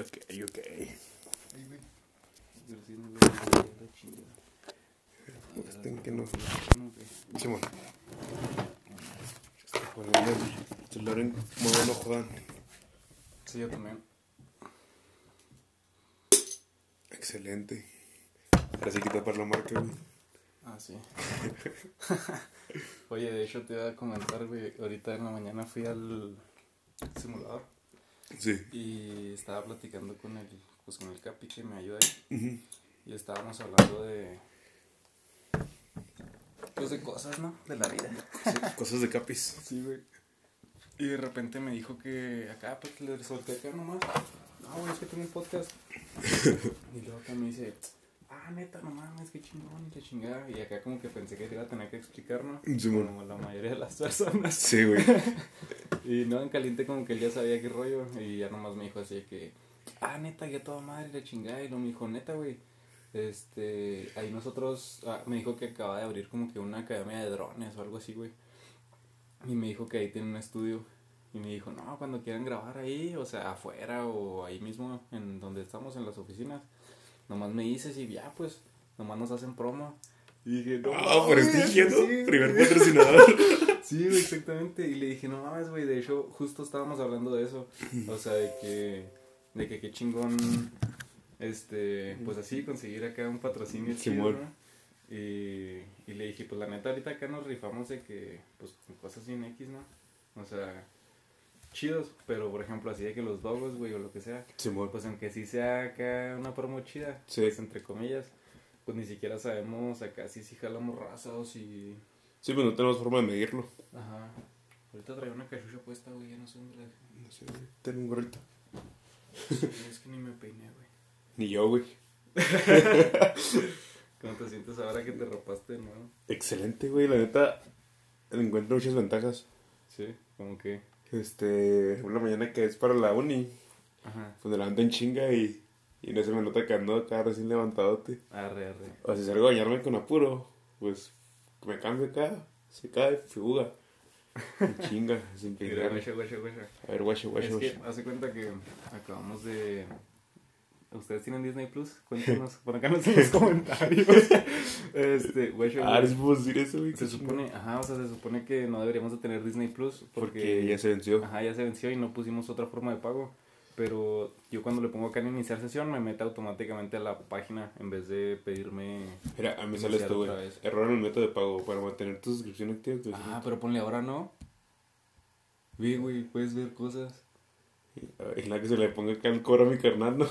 ok, ok. Este que no. Simón. Poniendo el celular en modo no jodan. Sí, yo también. Excelente. Ahora sí que tapar la marca, güey. Ah, sí. Oye, de hecho te iba a comentar, güey. Ahorita en la mañana fui al simulador Sí. y estaba platicando con el, pues, con el Capi que me ayuda ahí. Y estábamos hablando de. Pues de cosas, ¿no? De la vida. Sí, Cosas de capis. Sí, güey. Y de repente me dijo que acá, pues le solté acá nomás. No, güey, es que tengo un podcast. y luego acá me dice, ah, neta, no mames, qué chingón, qué chingada. Y acá como que pensé que te iba a tener que explicar, ¿no? Simón. Como la mayoría de las personas. Sí, güey. Y no, en caliente como que él ya sabía qué rollo. Y ya nomás me dijo así que, ah, neta, ya toda madre, la chingada. Y luego me dijo, neta, güey. Este, ahí nosotros, ah, me dijo que acaba de abrir como que una academia de drones o algo así, güey. Y me dijo que ahí tiene un estudio. Y me dijo, no, cuando quieran grabar ahí, o sea, afuera o ahí mismo, en donde estamos, en las oficinas, nomás me dices y ya, pues, nomás nos hacen promo. Y dije, no, Ah, por mames, este diciendo. sí, Primer patrocinador. Sí, exactamente. Y le dije, no mames, güey, de hecho, justo estábamos hablando de eso. O sea, de que, de que qué chingón, este, pues así, conseguir acá un patrocinio chido, Simón. ¿no? Y, y le dije, pues la neta, ahorita acá nos rifamos de que, pues, con cosas sin X, ¿no? O sea, chidos, pero por ejemplo, así de que los logos, güey, o lo que sea, Simón. pues aunque sí sea acá una promo chida, Sí. pues entre comillas, pues ni siquiera sabemos acá si sí jalamos raza o si... Sí, pues no tenemos forma de medirlo. Ajá. Ahorita traía una cachucha puesta, güey, ya no sé dónde la. No sé, güey. Ten un gorrito. Es que ni me peiné, güey. Ni yo, güey. ¿Cómo te sientes ahora que te rapaste nuevo? Excelente, güey. La neta, encuentro muchas ventajas. Sí, como que. Este, una mañana que es para la uni, Ajá. pues me levanto en chinga y, y no se me nota que ando acá recién levantadote. Arre, arre. O si salgo a bañarme con apuro, pues me cambio acá, se cae, fuga. En chinga, sin guacha. A ver, guacho, guacho, Es que, guacho. hace cuenta que acabamos de. ¿Ustedes tienen Disney Plus? Cuéntanos, por acá en los comentarios. Este, Ah, güey, puedo decir eso, güey. se supone, ajá, o sea, se supone que no deberíamos de tener Disney Plus porque, Porque ya se venció. Ajá, ya se venció y no pusimos otra forma de pago. Pero yo cuando le pongo acá en iniciar sesión me mete automáticamente a la página en vez de pedirme... Mira, a mí sale esto, güey. Error en el método de pago para mantener tu suscripción activa. Ah, pero ponle ahora no. Vi, güey, puedes ver cosas. Es la que se le ponga acá el cobro a mi carnal, ¿no?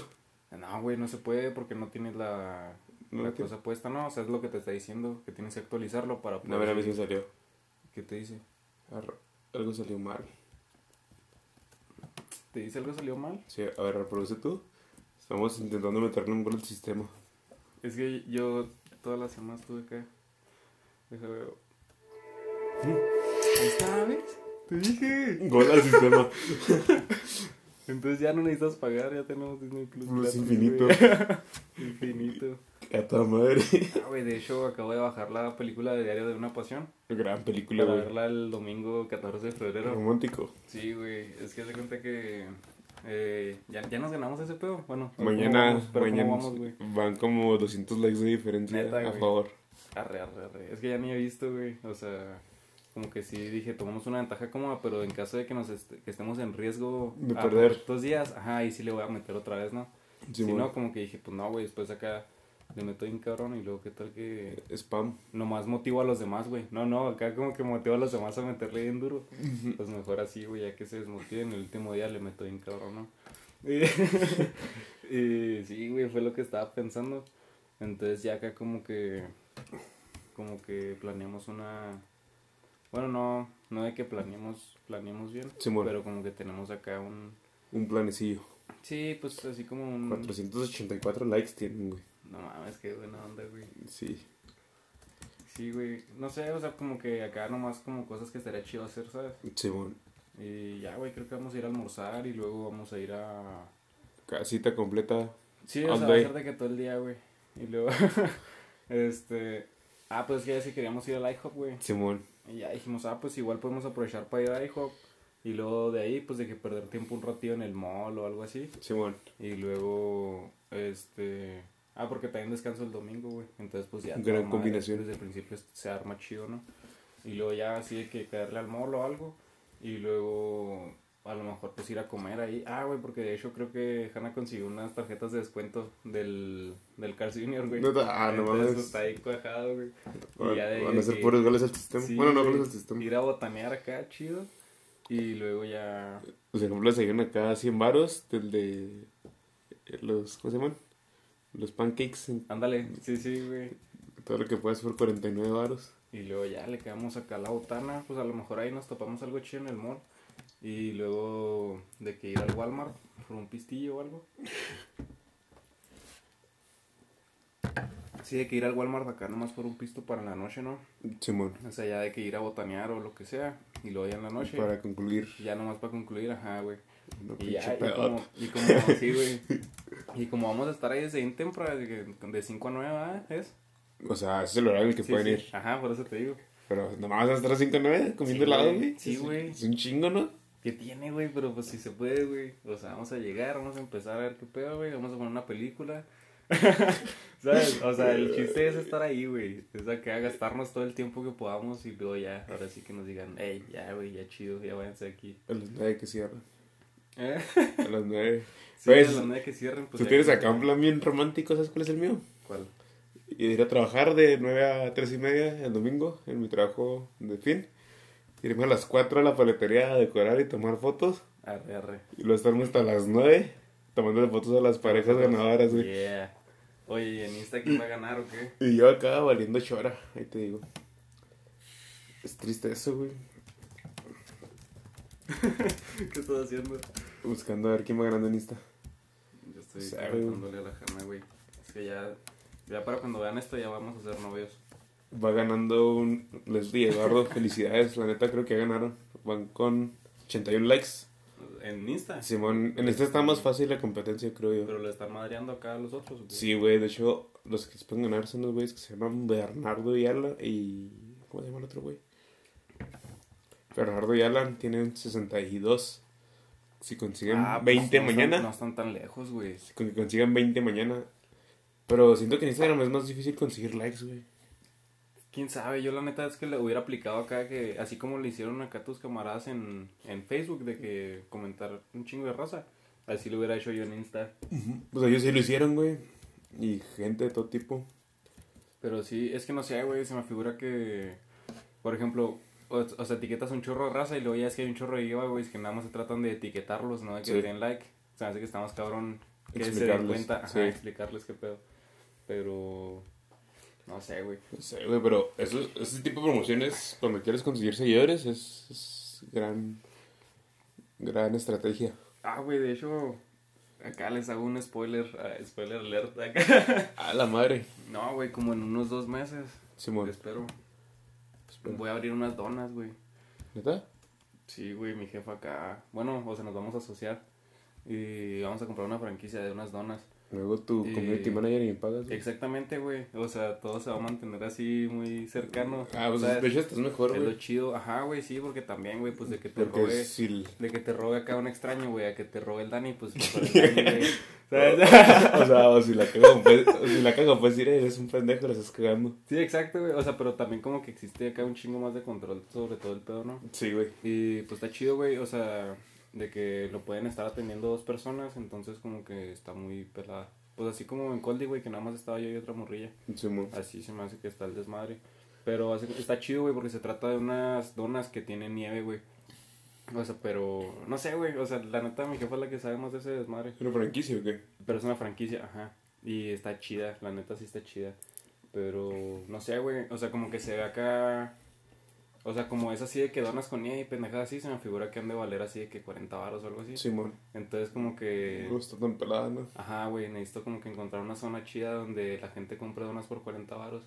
No, güey, no se puede porque no tienes la, No, la cosa puesta, no. O sea, es lo que te está diciendo, que tienes que actualizarlo para No, a ver, a mí sí salió. ¿Qué te dice? Algo salió mal. ¿Te dice algo salió mal? Sí, a ver, reproduce tú. Estamos intentando meterle un gol al sistema. Es que yo todas las semanas estuve acá. Deja ver. Ahí está, ¿ves? Te dije. Gol al sistema. Entonces ya no necesitas pagar, ya tenemos Disney Plus. Plus infinito. infinito. A madre. Ah, güey, de hecho acabo de bajar la película de Diario de una Pasión. Gran película, Para güey. verla el domingo 14 de febrero. Romántico. Sí, güey, es que se cuenta que eh, ya, ya nos ganamos ese pedo. Bueno, Mañana, ¿cómo vamos? Pero ¿cómo mañana vamos, güey? van como 200 likes de diferencia Neta, a güey. favor. Arre, arre, arre. Es que ya ni he visto, güey. O sea, como que sí dije, tomamos una ventaja cómoda, pero en caso de que nos est- que estemos en riesgo De perder. dos días, ajá, ahí sí le voy a meter otra vez, ¿no? Sí, si bueno. no, como que dije, pues no, güey, después acá le meto bien cabrón y luego qué tal que Spam. nomás motivo a los demás, güey. No, no, acá como que motivo a los demás a meterle bien duro. Pues mejor así, güey, ya que se desmotiven el último día le meto bien cabrón, ¿no? Y, y sí, güey, fue lo que estaba pensando. Entonces ya acá como que como que planeamos una bueno, no no de que planeemos planeemos bien, pero como que tenemos acá un Un planecillo. sí, pues así como un 484 likes tienen, güey. no mames, qué buena onda, güey. Sí. Sí, güey. No sé, o sea, como que acá nomás como cosas que estaría chido hacer, ¿sabes? Simón. Y ya, güey, creo que vamos a ir a almorzar y luego vamos a ir a... Casita completa. Sí, o sea, va a ser de que todo el día, güey. Y luego, este... Ah, pues que ya sí queríamos ir al IHOP, güey. Simón. Y ya dijimos, ah, pues igual podemos aprovechar para ir al IHOP. Y luego de ahí, pues de que perder tiempo un ratillo en el mall o algo así. Simón. Y luego, este... Ah, porque también descanso el domingo, güey. Entonces, pues ya. Gran madre, combinación. Desde el principio se arma chido, ¿no? Y luego ya así de que caerle al mall o algo. Y luego, a lo mejor, pues ir a comer ahí. Ah, güey, porque de hecho creo que Hanna consiguió unas tarjetas de descuento del, del Carl Jr., güey. Neta, ah, no mames. pues, está ahí cuajado, güey. Y ya de- van a ser puros goles al sistema. Sí, bueno, no goles al sistema. Ir a botanear acá, chido. Y luego ya. Por ejemplo, se llegan acá 100 varos del de los, ¿cómo se llaman? Los pancakes, Ándale, sí, sí, güey. todo lo que puedes por 49 varos. Y luego ya le quedamos acá a la botana, pues a lo mejor ahí nos topamos algo chido en el mall. Y luego de que ir al Walmart por un pistillo o algo. Sí, de que ir al Walmart acá nomás por un pisto para la noche, ¿no? Simón, O sea, ya de que ir a botanear o lo que sea. Y luego ya en la noche. para concluir. Ya nomás para concluir, ajá, güey. Y ya, y como, y como, sí, güey. Y como vamos a estar ahí desde bien temprano, de, que- de 5 a 9, ¿verdad? ¿Es? O sea, ese es el horario en el que Sí, pueden sí. ir. Ajá, por eso te digo. Pero nomás vas a estar a 5 9 comiendo helado, güey. Sí, güey. Es un chingo, ¿no? ¿Qué tiene, güey? Pero pues si se puede, güey. O sea, vamos a llegar, vamos a empezar a ver qué pedo, güey. Vamos a poner una película. ¿Sabes? O sea, el chiste es estar ahí, güey. Es a que a gastarnos todo el tiempo que podamos y luego ya, ahora sí que nos digan, hey, ya, güey, ya chido, ya váyanse aquí. A las 9 que cierran. ¿Eh? A las 9. Sí, Pues, a la manera que cierren, pues. Tú tienes que- acá un plan bien romántico, ¿sabes cuál es el mío? ¿Cuál? Ir a trabajar de 9 a 3 y media el domingo en mi trabajo de fin. Irme a las 4 a la paletería a decorar y tomar fotos. Arre, arre. Y luego estarme hasta las 9 tomándole fotos a las parejas ganadoras, güey. Yeah. Oye, ¿y en Insta quién va a ganar o qué? Y yo acá valiendo chora, ahí te digo. Es triste eso, güey. ¿Qué estás haciendo? Buscando a ver quién va ganando en Insta. Yo estoy Sabe, comentándole a la jama, güey. Es que ya, ya para cuando vean esto ya vamos a ser novios. Va ganando un Leslie Eduardo, felicidades, la neta creo que ganaron. Van con 81 likes. En Insta. Simón, en este está más fácil la competencia, creo yo. Pero le están madreando acá a los otros. güey. Sí, güey, de hecho, los que se pueden ganar son los güeyes que se llaman Bernardo y Alan y... ¿Cómo se llama el otro güey? Bernardo y Alan tienen 62. Si consiguen Ah, pues, 20 no mañana, Están, no están tan lejos, güey. que consigan 20 mañana. Pero siento que en Instagram es más difícil conseguir likes, güey. Quién sabe, yo la neta es que le hubiera aplicado acá que, así como le hicieron acá a tus camaradas en, en Facebook, de que comentar un chingo de raza, así lo hubiera hecho yo en Insta. Pues ellos sí lo hicieron, güey. Y gente de todo tipo. Pero sí, es que no sé, güey, se me figura que, por ejemplo, o, o sea, etiquetas un chorro de raza y luego ya es que hay un chorro de es que nada más se tratan de etiquetarlos, ¿no? De que Sí. le den like. O sea, hace que está más cabrón que se den cuenta, ajá, sí. explicarles qué pedo. Pero, no sé, güey. No sé, güey, pero eso, ese tipo de promociones, cuando quieres conseguir seguidores, es, es gran, gran estrategia. Ah, güey, de hecho, acá les hago un spoiler, ah, spoiler alert acá. A la madre. no, güey, como en unos dos meses, Simón. espero. Espera. Voy a abrir unas donas, güey. ¿Neta? Sí, güey, mi jefa acá. Bueno, o sea, nos vamos a asociar y vamos a comprar una franquicia de unas donas. Luego tu community manager y me pagas. güey. Exactamente, güey. O sea, todo se va a mantener así muy cercano. Ah, pues ¿sabes? de hecho estás mejor, es lo güey. chido. Ajá, güey, sí, porque también, güey, pues de que te Porque robe. si el- De que te robe acá un extraño, güey, a que te robe el Dani, pues el Dani, güey. ¿Sabes? o sea, o si la cago, pues, o si la cago, pues diré, eres un pendejo, la estás cagando. Sí, exacto, güey. O sea, pero también como que existe acá un chingo más de control sobre todo el pedo, ¿no? Sí, güey. Y pues está chido, güey. O sea, de que lo pueden estar atendiendo dos personas, entonces como que está muy pelada. Pues así como en Coldy, güey, que nada más estaba yo y otra morrilla. Simón. Así se me hace que está el desmadre. Pero está chido, güey, porque se trata de unas donas que tienen nieve, güey. O sea, pero no sé, güey. O sea, la neta, mi jefa es la que sabe más de ese desmadre. ¿Una franquicia o qué? Pero es una franquicia, ajá. Y está chida, la neta sí está chida. Pero no sé, güey. O sea, como que se ve acá. O sea, como es así de que donas con nieve y pendejadas así, se me figura que han de valer así de que 40 baros o algo así. Simón. Entonces, como que. No está tan pelada, ¿no? Ajá, güey, necesito como que encontrar una zona chida donde la gente compre donas por 40 baros.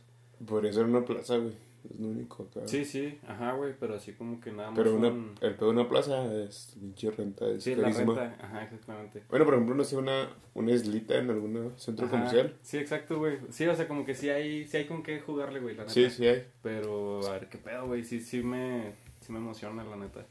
Podría ser una plaza, güey. Es lo único acá. Sí, sí, ajá, güey, pero así como que nada más. Pero una, son- el pedo de una plaza es pinche renta, es Sí, la carísima. renta, ajá, exactamente. Bueno, por ejemplo, no sé, una, una islita en algún centro Ajá, comercial. Sí, exacto, güey. Sí, o sea, como que sí hay, sí hay con qué jugarle, güey, la neta. Sí, sí hay. Pero, a ver, qué pedo, güey. Sí, sí me, sí me emociona, la neta.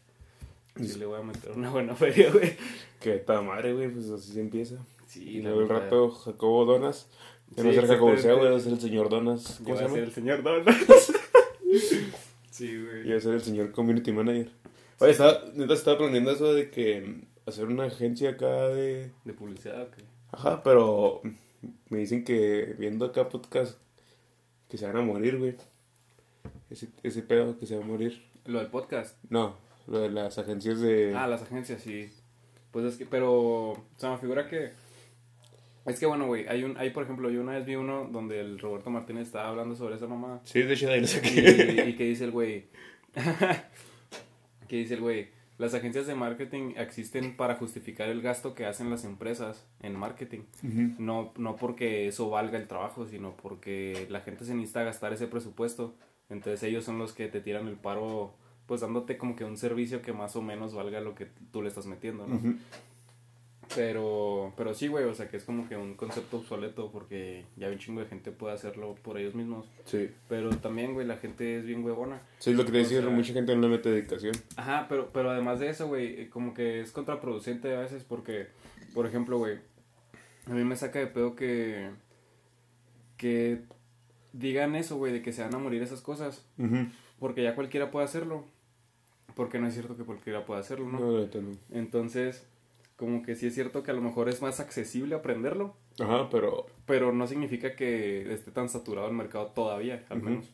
Sí, le voy a meter una buena feria, güey. Que está madre, güey, pues así se empieza. Sí, Y la luego el rato Jacobo Donas. Ya no Sí, ser Jacobo Sea, güey, va a ser el señor Donas. ¿Cómo se llama? el señor Donas. sí, güey. Y ser el señor Community Manager. Oye, estaba, neta estaba aprendiendo eso de que mm, hacer una agencia acá de... ¿De publicidad o qué? Ajá, pero me dicen que viendo acá podcast que se van a morir, güey. Ese, ese pedo que se va a morir. Lo del podcast. No, lo de las agencias de... Ah, las agencias, sí. Pues es que, pero, o sea, me figura que... Es que bueno, güey, hay un, hay por ejemplo, yo una vez vi uno donde el Roberto Martínez estaba hablando sobre esa mamá. Sí, de hecho de ahí lo Y, saqué. y que dice el güey, que dice el güey, las agencias de marketing existen para justificar el gasto que hacen las empresas en marketing. No, no porque eso valga el trabajo, sino porque la gente se necesita gastar ese presupuesto. Entonces ellos son los que te tiran el paro, pues dándote como que un servicio que más o menos valga lo que tú le estás metiendo, ¿no? Ujú. Pero, pero sí, güey, o sea que es como que un concepto obsoleto porque ya un chingo de gente puede hacerlo por ellos mismos. Sí. Pero también, güey, la gente es bien huevona. Sí, lo que te O decía, sea- mucha gente no le mete dedicación. Ajá, pero, pero además de eso, güey, eh, como que es contraproducente a veces porque, por ejemplo, güey, a mí me saca de pedo que, que digan eso, güey, de que se van a morir esas cosas, Ujú. porque ya cualquiera puede hacerlo, porque no es cierto que cualquiera pueda hacerlo, ¿no? No, neta no. Entonces, como que sí es cierto que a lo mejor es más accesible aprenderlo, Ajá, pero... pero no significa que esté tan saturado el mercado todavía, al menos.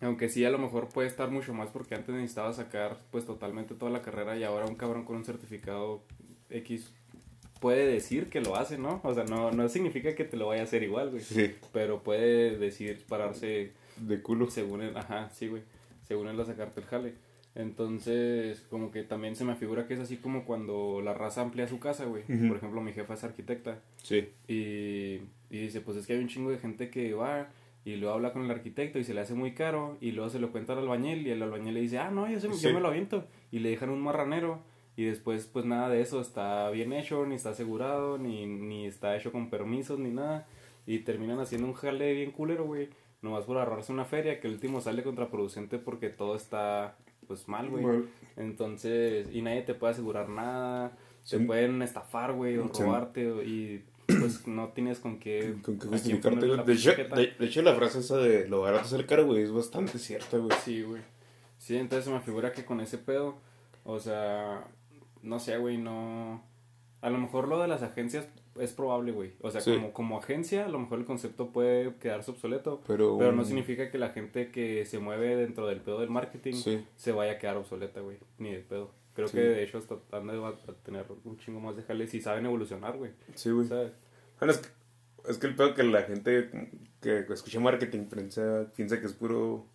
Aunque sí, a lo mejor puede estar mucho más porque antes necesitaba sacar pues totalmente toda la carrera y ahora un cabrón con un certificado X puede decir que lo hace, ¿no? O sea, no, no significa que te lo vaya a hacer igual, güey. Sí, Pero puede decir pararse de culo. según él, ajá, sí, güey, según él a sacarte el jale. Entonces, como que también se me figura que es así como cuando la raza amplía su casa, güey. Por ejemplo, mi jefa es arquitecta. Sí. Y, y dice, pues es que hay un chingo de gente que va y luego habla con el arquitecto y se le hace muy caro y luego se lo cuenta al albañil y el albañil le dice, ah, no, yo, se- Sí. yo me lo aviento y le dejan un marranero y después pues nada de eso está bien hecho, ni está asegurado, ni, ni está hecho con permisos, ni nada y terminan haciendo un jale bien culero, güey, nomás por ahorrarse una feria que el último sale contraproducente porque todo está pues mal, güey. Entonces, y nadie te puede asegurar nada, Sí. te pueden estafar, güey, o Sí. robarte, y pues no tienes con qué... Con quién justificarte, De hecho, de, de hecho, la frase esa de lo barato sale caro, güey, es bastante cierta, güey. Sí, güey. Sí, entonces se me figura que con ese pedo, o sea, no sé, güey, no... A lo mejor lo de las agencias es probable, güey. O sea, Sí. como, como agencia, a lo mejor el concepto puede quedarse obsoleto. Pero, Pero no significa que la gente que se mueve dentro del pedo del marketing Sí. se vaya a quedar obsoleta, güey. Ni de pedo. Creo Sí. que de hecho hasta de a tener un chingo más de jales y saben evolucionar, güey. Sí, güey. ¿Sabes? Bueno, es, que, es que el pedo que la gente que escucha marketing piensa, piensa que es puro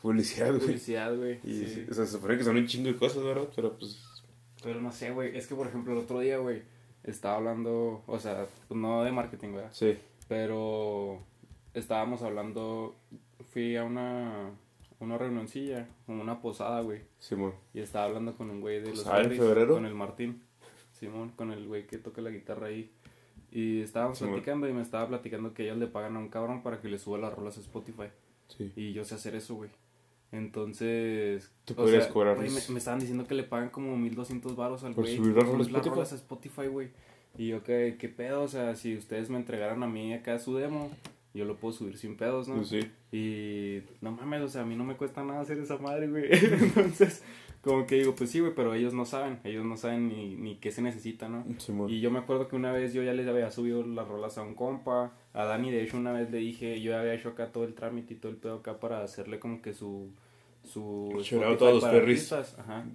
publicidad, güey. Publicidad, güey. Y, sí. sí, o sea, se supone que son un chingo de cosas, ¿verdad? Pero pues. Pero no sé, güey. Es que, por ejemplo, el otro día, güey, estaba hablando, o sea, pues, no de marketing, ¿verdad? Sí. Pero estábamos hablando, fui a una, una reunioncilla, como una posada, güey. Simón. Y estaba hablando con un güey de los ¿Posada en Harris, febrero? con el Martín. Simón, con el güey que toca la guitarra ahí. Y estábamos Simón. platicando y me estaba platicando que ellos le pagan a un cabrón para que le suba las rolas a Spotify. Sí. Y yo sé hacer eso, güey. Entonces, Tú o podrías sea, cobrar me, me estaban diciendo que le pagan como 1200 baros al ¿Por güey. subir por las rolas a subir las Spotify? rolas a Spotify, güey. Y yo, ¿qué, ¿qué pedo? O sea, si ustedes me entregaran a mí acá su demo, yo lo puedo subir sin pedos, ¿no? Pues sí. Y no mames, o sea, a mí no me cuesta nada hacer esa madre, güey. Entonces, como que digo, pues sí, güey, pero ellos no saben, ellos no saben ni, ni qué se necesita, ¿no? Simón. Y yo me acuerdo que una vez yo ya les había subido las rolas a un compa, a Dani de hecho una vez le dije, yo había hecho acá todo el trámite y todo el pedo acá para hacerle como que su su Shout out Spotify a los perris. Ajá. En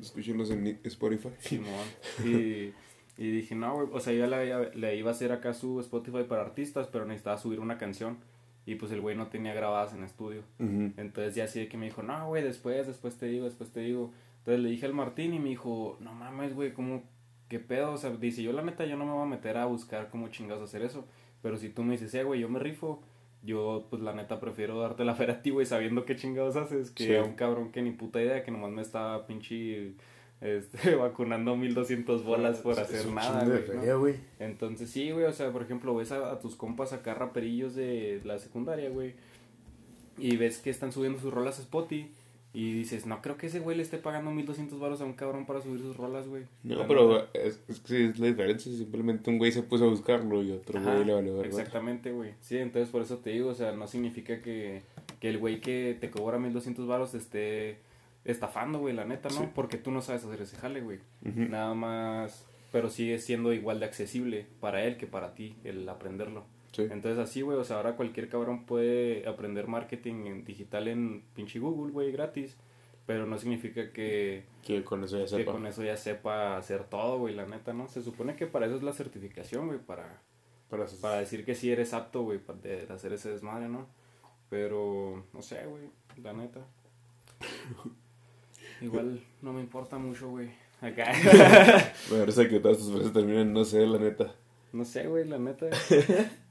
Spotify. Simón. Y, y dije, no, güey, o sea, yo le, le iba a hacer acá su Spotify para artistas, pero necesitaba subir una canción. Y pues el güey no tenía grabadas en estudio. Entonces ya así de que me dijo, no, güey, después, después te digo, después te digo. Entonces le dije al Martín y me dijo, no mames, güey, ¿cómo, qué pedo? O sea, dice, yo la neta, yo no me voy a meter a buscar cómo chingados hacer eso. Pero si tú me dices, eh, güey, yo me rifo, yo, pues la neta, prefiero darte la feria a ti, güey, sabiendo qué chingados haces, que Sí. a un cabrón que ni puta idea, que nomás me estaba pinche, este, vacunando 1200 bolas por Es hacer un nada, güey. Entonces sí, güey, o sea, por ejemplo, ves a, a tus compas acá raperillos de la secundaria, güey, y ves que están subiendo sus rolas a Spotify Y dices, no creo que ese güey le esté pagando 1200 baros a un cabrón para subir sus rolas, güey. No, La pero es, es que sí es la diferencia. Simplemente un güey se puso a buscarlo y otro Ajá, güey le valió verga. Exactamente, güey. Sí, entonces por eso te digo, o sea, no significa que, que el güey que te cobra 1200 baros esté estafando, güey, la neta, ¿no? Sí. Porque tú no sabes hacer ese jale, güey. Nada más, pero sigue siendo igual de accesible para él que para ti el aprenderlo. Sí. Entonces así, güey, o sea, ahora cualquier cabrón puede aprender marketing en digital en pinche Google, güey, gratis. Pero no significa que, Que con eso ya que sepa. con eso ya sepa hacer todo, güey, la neta, ¿no? Se supone que para eso es la certificación, güey, para, Para, para decir que sí eres apto, güey, de hacer ese desmadre, ¿no? Pero, no sé, güey, la neta. Igual no me importa mucho, güey. Acá. Me parece que todas tus frases terminan, no sé, la neta. no sé, güey, la neta.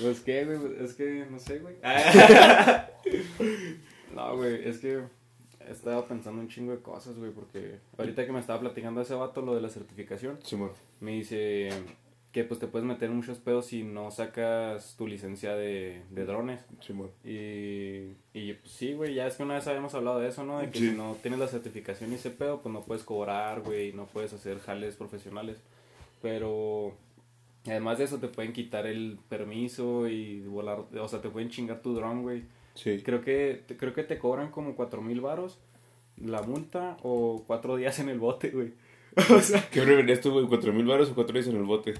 Pues qué, güey, es que no sé, güey. No, güey, es que he estado pensando un chingo de cosas, güey, porque ahorita que me estaba platicando ese vato lo de la certificación, Simón. me dice que pues te puedes meter en muchos pedos si no sacas tu licencia de, de drones. Simón. Y, y pues, sí, güey, ya es que una vez habíamos hablado de eso, ¿no? De que Sí. si no tienes la certificación y ese pedo, pues no puedes cobrar, güey, no puedes hacer jales profesionales. Pero además de eso, te pueden quitar el permiso y volar, o sea, te pueden chingar tu dron, güey. Sí. Creo que, creo que te cobran como cuatro mil varos la multa o cuatro días en el bote, güey. O sea, ¿Qué preferías tú, güey? ¿Cuatro mil baros o cuatro días en el bote?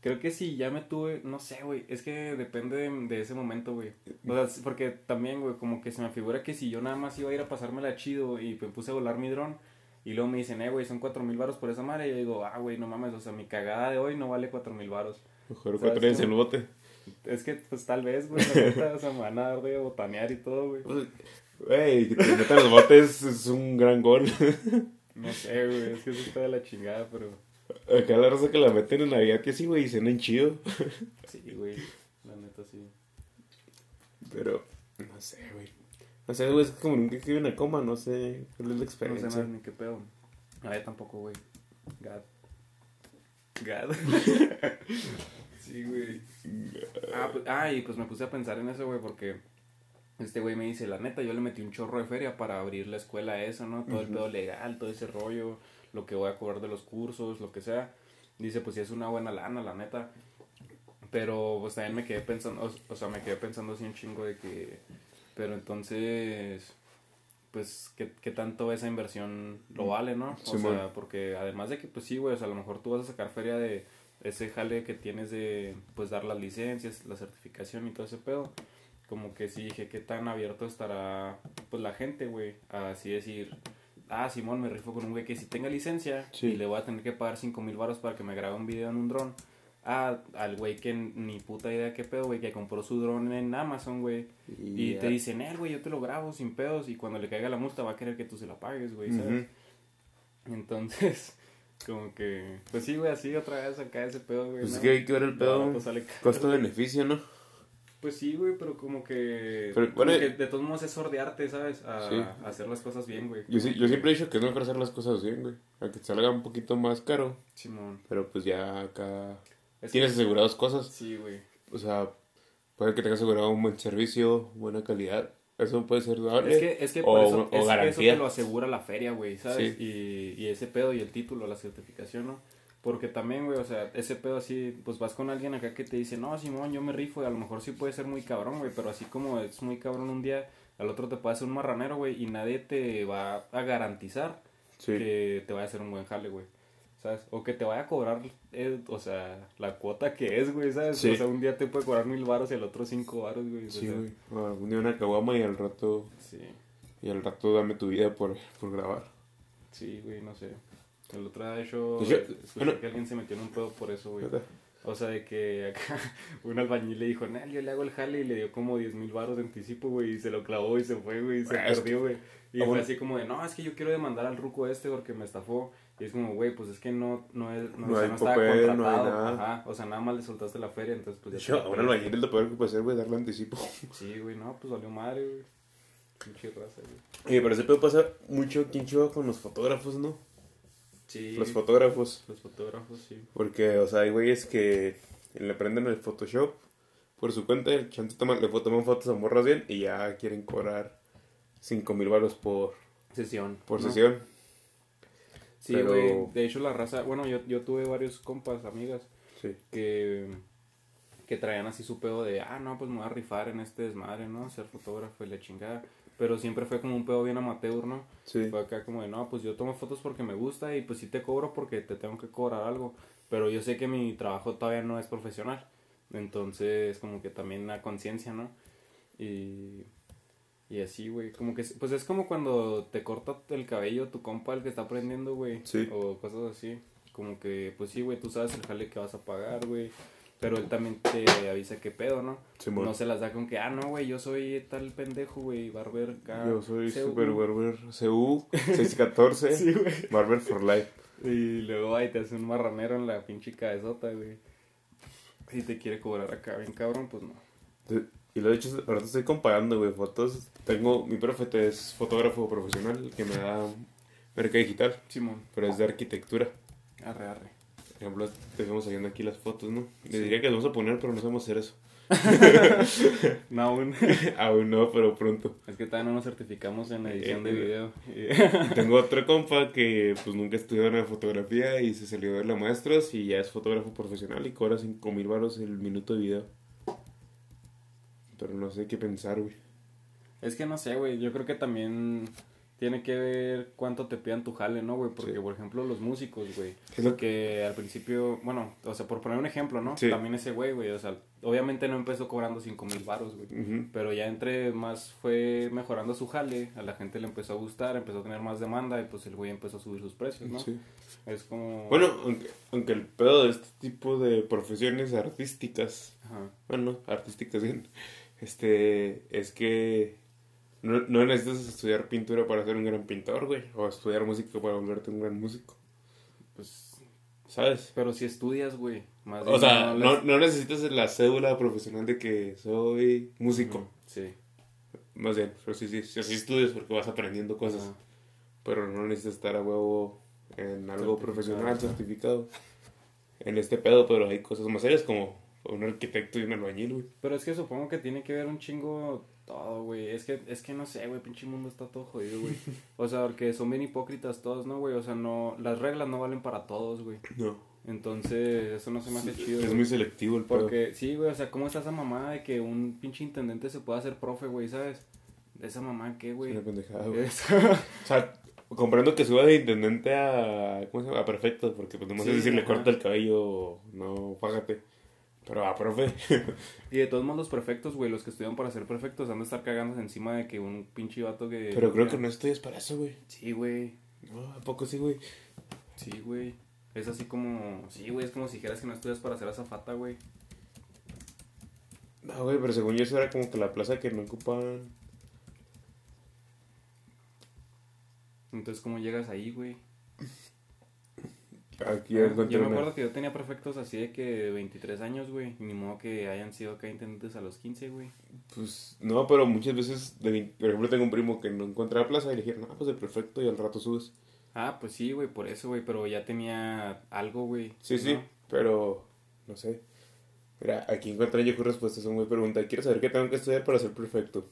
Creo que sí, ya me tuve, no sé, güey, es que depende de, de ese momento, güey. O sea, porque también, güey, como que se me figura que si yo nada más iba a ir a pasármela chido y me puse a volar mi dron y luego me dicen, eh, güey, son cuatro mil varos por esa madre, y yo digo, ah, güey, no mames, o sea, mi cagada de hoy no vale cuatro mil varos. Mejor ¿Sabes cuatro en el bote. Es que, pues, tal vez, güey, la neta, o sea, me van a dar de botanear y todo, güey. Pues, Güey, que te metan los botes es un gran gol. No sé, güey, es que eso está de la chingada, pero Acá la raza que la meten en Navidad, que sí, güey, y cenan chido. sí, güey, la neta sí. Pero, no sé, güey. No sé, güey, es como nunca escribí una coma, no sé cuál es la No sé experiencia. nada ni qué pedo. A ver, tampoco, güey. God. God. sí, güey. Ah, pues, ah, y pues me puse a pensar en eso, güey, porque este güey me dice, la neta, yo le metí un chorro de feria para abrir la escuela a eso, ¿no? Todo el pedo legal, todo ese rollo, lo que voy a cobrar de los cursos, lo que sea. Dice, pues sí es una buena lana, la neta. Pero pues también me quedé pensando, o, o sea, me quedé pensando así un chingo de que, pero entonces, pues, ¿qué, qué tanto esa inversión lo vale, no? O sea, porque además de que, pues sí, güey, o sea, a lo mejor tú vas a sacar feria de ese jale que tienes de, pues, dar las licencias, la certificación y todo ese pedo. Como que sí dije, ¿qué tan abierto estará, pues, la gente, güey? A así decir, ah, Simón, me rifo con un güey que sí tenga licencia Sí. y le voy a tener que pagar cinco mil baros para que me grabe un video en un dron. Ah, al güey que ni puta idea qué pedo, güey, que compró su dron en Amazon, güey. Y te dicen, eh, güey, yo te lo grabo sin pedos. Y cuando le caiga la multa va a querer que tú se la pagues, güey, ¿sabes? Entonces, como que, pues sí, güey, así otra vez acá ese pedo, güey. Pues ¿no? es que hay que ver el pedo. Costo-beneficio, ¿no? Pues sí, güey, pero como que, Pero, como bueno, que de todos modos es sordearte, ¿sabes? A, Sí. a hacer las cosas bien, güey. Yo, sí- yo siempre he dicho que es mejor hacer las cosas bien, güey. Aunque te salga un poquito más caro. Simón. Pero pues ya acá Es tienes que- aseguradas cosas. Sí, güey. O sea, puede que tengas asegurado un buen servicio, buena calidad. Eso puede ser dable. Es que, es que o, eso, o es- eso garantía. te lo asegura la feria, güey, ¿sabes? Sí. Y, y ese pedo y el título, la certificación, ¿no? Porque también, güey, o sea, ese pedo así, pues vas con alguien acá que te dice, no, Simón, yo me rifo, y a lo mejor sí puede ser muy cabrón, güey, pero así como es muy cabrón un día, al otro te puede hacer un marranero, güey, y nadie te va a garantizar Sí. que te vaya a hacer un buen jale, güey. ¿Sabes? O que te vaya a cobrar, eh, o sea, la cuota que es, güey, ¿sabes? Sí. O sea, un día te puede cobrar mil baros y el otro cinco baros, güey. o Sí, sea, güey. O algún día una caguama y al rato, Sí. y al rato dame tu vida por, por grabar. Sí, güey, no sé. El otro día, de hecho, Pues yo- escuché bueno. que alguien se metió en un pedo por eso, güey. ¿Verdad? O sea, de que acá un albañil le dijo, Nel, yo le hago el jale y le dio como 10 mil baros de anticipo, güey, y se lo clavó y se fue, güey, y se Ah, es perdió, güey. Y Ah, fue así como de, no, es que yo quiero demandar al ruco este porque me estafó. Y es como, güey, pues es que no, no, es, no, No o sea, hay no estaba papel, no hay contratado. nada. Ajá, o sea, nada más le soltaste la feria, entonces pues ya. la ahora el lo peor que puede hacer, güey, darle anticipo. Sí, güey, no, pues valió madre, güey. Pinche raza, güey. Oye, pero ese pedo pasa mucho aquí en Chihuahua con los fotógrafos, ¿no? Sí. Los fotógrafos. Los fotógrafos, sí. Porque, o sea, hay güeyes que le aprenden el Photoshop por su cuenta, el chance toma, le toman fotos a morras bien y ya quieren cobrar 5 mil baros por, Sesión. por ¿no? sesión. Sí, Pero- güey. De hecho, la raza. Bueno, yo, yo tuve varios compas, amigas, Sí. que, que traían así su pedo de, ah, no, pues me voy a rifar en este desmadre, ¿no? Ser fotógrafo y la chingada. Pero siempre fue como un pedo bien amateur, ¿no? Sí. Fue acá como de, no, pues yo tomo fotos porque me gusta y pues sí te cobro porque te tengo que cobrar algo. Pero yo sé que mi trabajo todavía no es profesional. Entonces, como que también la conciencia, ¿no? Y, y así, güey. Como que, pues es como cuando te corta el cabello tu compa, el que está aprendiendo, güey. Sí. O cosas así. Como que, pues sí, güey, tú sabes el jale que vas a pagar, güey. Pero él también te avisa qué pedo, ¿no? Simón. No se las da con que, ah, no, güey, yo soy tal pendejo, güey, barber acá. Yo soy CU". Super Barber CU 614. Sí, güey. Barber for Life. Y luego ahí te hace un marranero en la pinche cabezota, güey. Si te quiere cobrar acá bien cabrón, pues no. Y lo he hecho, ahorita estoy comparando, güey, fotos. Tengo, mi profe es fotógrafo profesional que me da merca digital, Simón, pero es de arquitectura. arre, arre. Por ejemplo, tenemos saliendo aquí las fotos, ¿no? Le Sí. diría que las vamos a poner, pero no sabemos hacer eso. No, aún. Aún no, pero pronto. es que todavía no nos certificamos en la edición de Eh, video. Tengo otro compa que pues nunca estudió en fotografía y se salió de la maestros y ya es fotógrafo profesional y cobra 5 mil baros el minuto de video. Pero no sé qué pensar, güey. es que no sé, güey. Yo creo que también tiene que ver cuánto te pidan tu jale, ¿no, güey? Porque, Sí. por ejemplo, los músicos, güey. Es lo que... Al principio, bueno, o sea, por poner un ejemplo, ¿no? Sí. También ese güey, güey. O sea, obviamente no empezó cobrando cinco mil baros, güey. Ujú. Pero ya entre más fue mejorando su jale, a la gente le empezó a gustar, empezó a tener más demanda y pues el güey empezó a subir sus precios, ¿no? Sí. Es como... Bueno, aunque, aunque el pedo de este tipo de profesiones artísticas, Ajá. bueno, artísticas bien, este, es que no, no necesitas estudiar pintura para ser un gran pintor, güey, o estudiar música para volverte un gran músico, Pues... ¿sabes? Pero si estudias, güey. Más O sea, no, les- no necesitas la cédula profesional de que soy músico, Sí. más bien, pero sí, sí, sí, sí estudias porque vas aprendiendo cosas, pero no necesitas estar a huevo en algo Certificado. profesional, certificado, en este pedo, pero hay cosas más serias como un arquitecto y un albañil, güey. Pero es que supongo que tiene que ver un chingo todo, güey. Es que, es que no sé, güey, pinche mundo está todo jodido, güey. O sea, porque son bien hipócritas todos, ¿no, güey? O sea, no, las reglas no valen para todos, güey. No. Entonces, eso no se me hace chido. Es güey. muy selectivo el pedo. Porque, sí, güey, o sea, ¿cómo está esa mamada de que un pinche intendente se pueda hacer profe, güey, ¿sabes? ¿De esa mamá qué, Es güey? una pendejada, güey. Es- O sea, comprendo que suba de intendente a. ¿Cómo se llama? A perfecto, porque pues no sé Sí, si le ajá. corta el cabello no, págate. Pero a profe. y de todos modos, los perfectos, güey, los que estudian para ser perfectos, han de estar cagándose encima de que un pinche vato que... Pero creo que no estudias para eso, güey. Sí, güey. No, ¿a poco sí, güey? Sí, güey. Es así como... Sí, güey, es como si dijeras que no estudias para ser azafata, güey. No, güey, pero según yo eso era como que la plaza que no ocupaban. Entonces, ¿cómo llegas ahí, güey? Aquí Ah, yo me acuerdo que yo tenía perfectos así de que de 23 años, güey. Ni modo que hayan sido acá intendentes a los 15, güey. Pues no, pero muchas veces, de, por ejemplo, tengo un primo que no encontraba plaza y le dijeron, no, pues el perfecto y al rato subes. Ah, pues sí, güey, por eso, güey. Pero ya tenía algo, güey. Sí, sí, pero no sé. Mira, aquí encontré yo respuestas a una pregunta. Quiero saber qué tengo que estudiar para ser perfecto.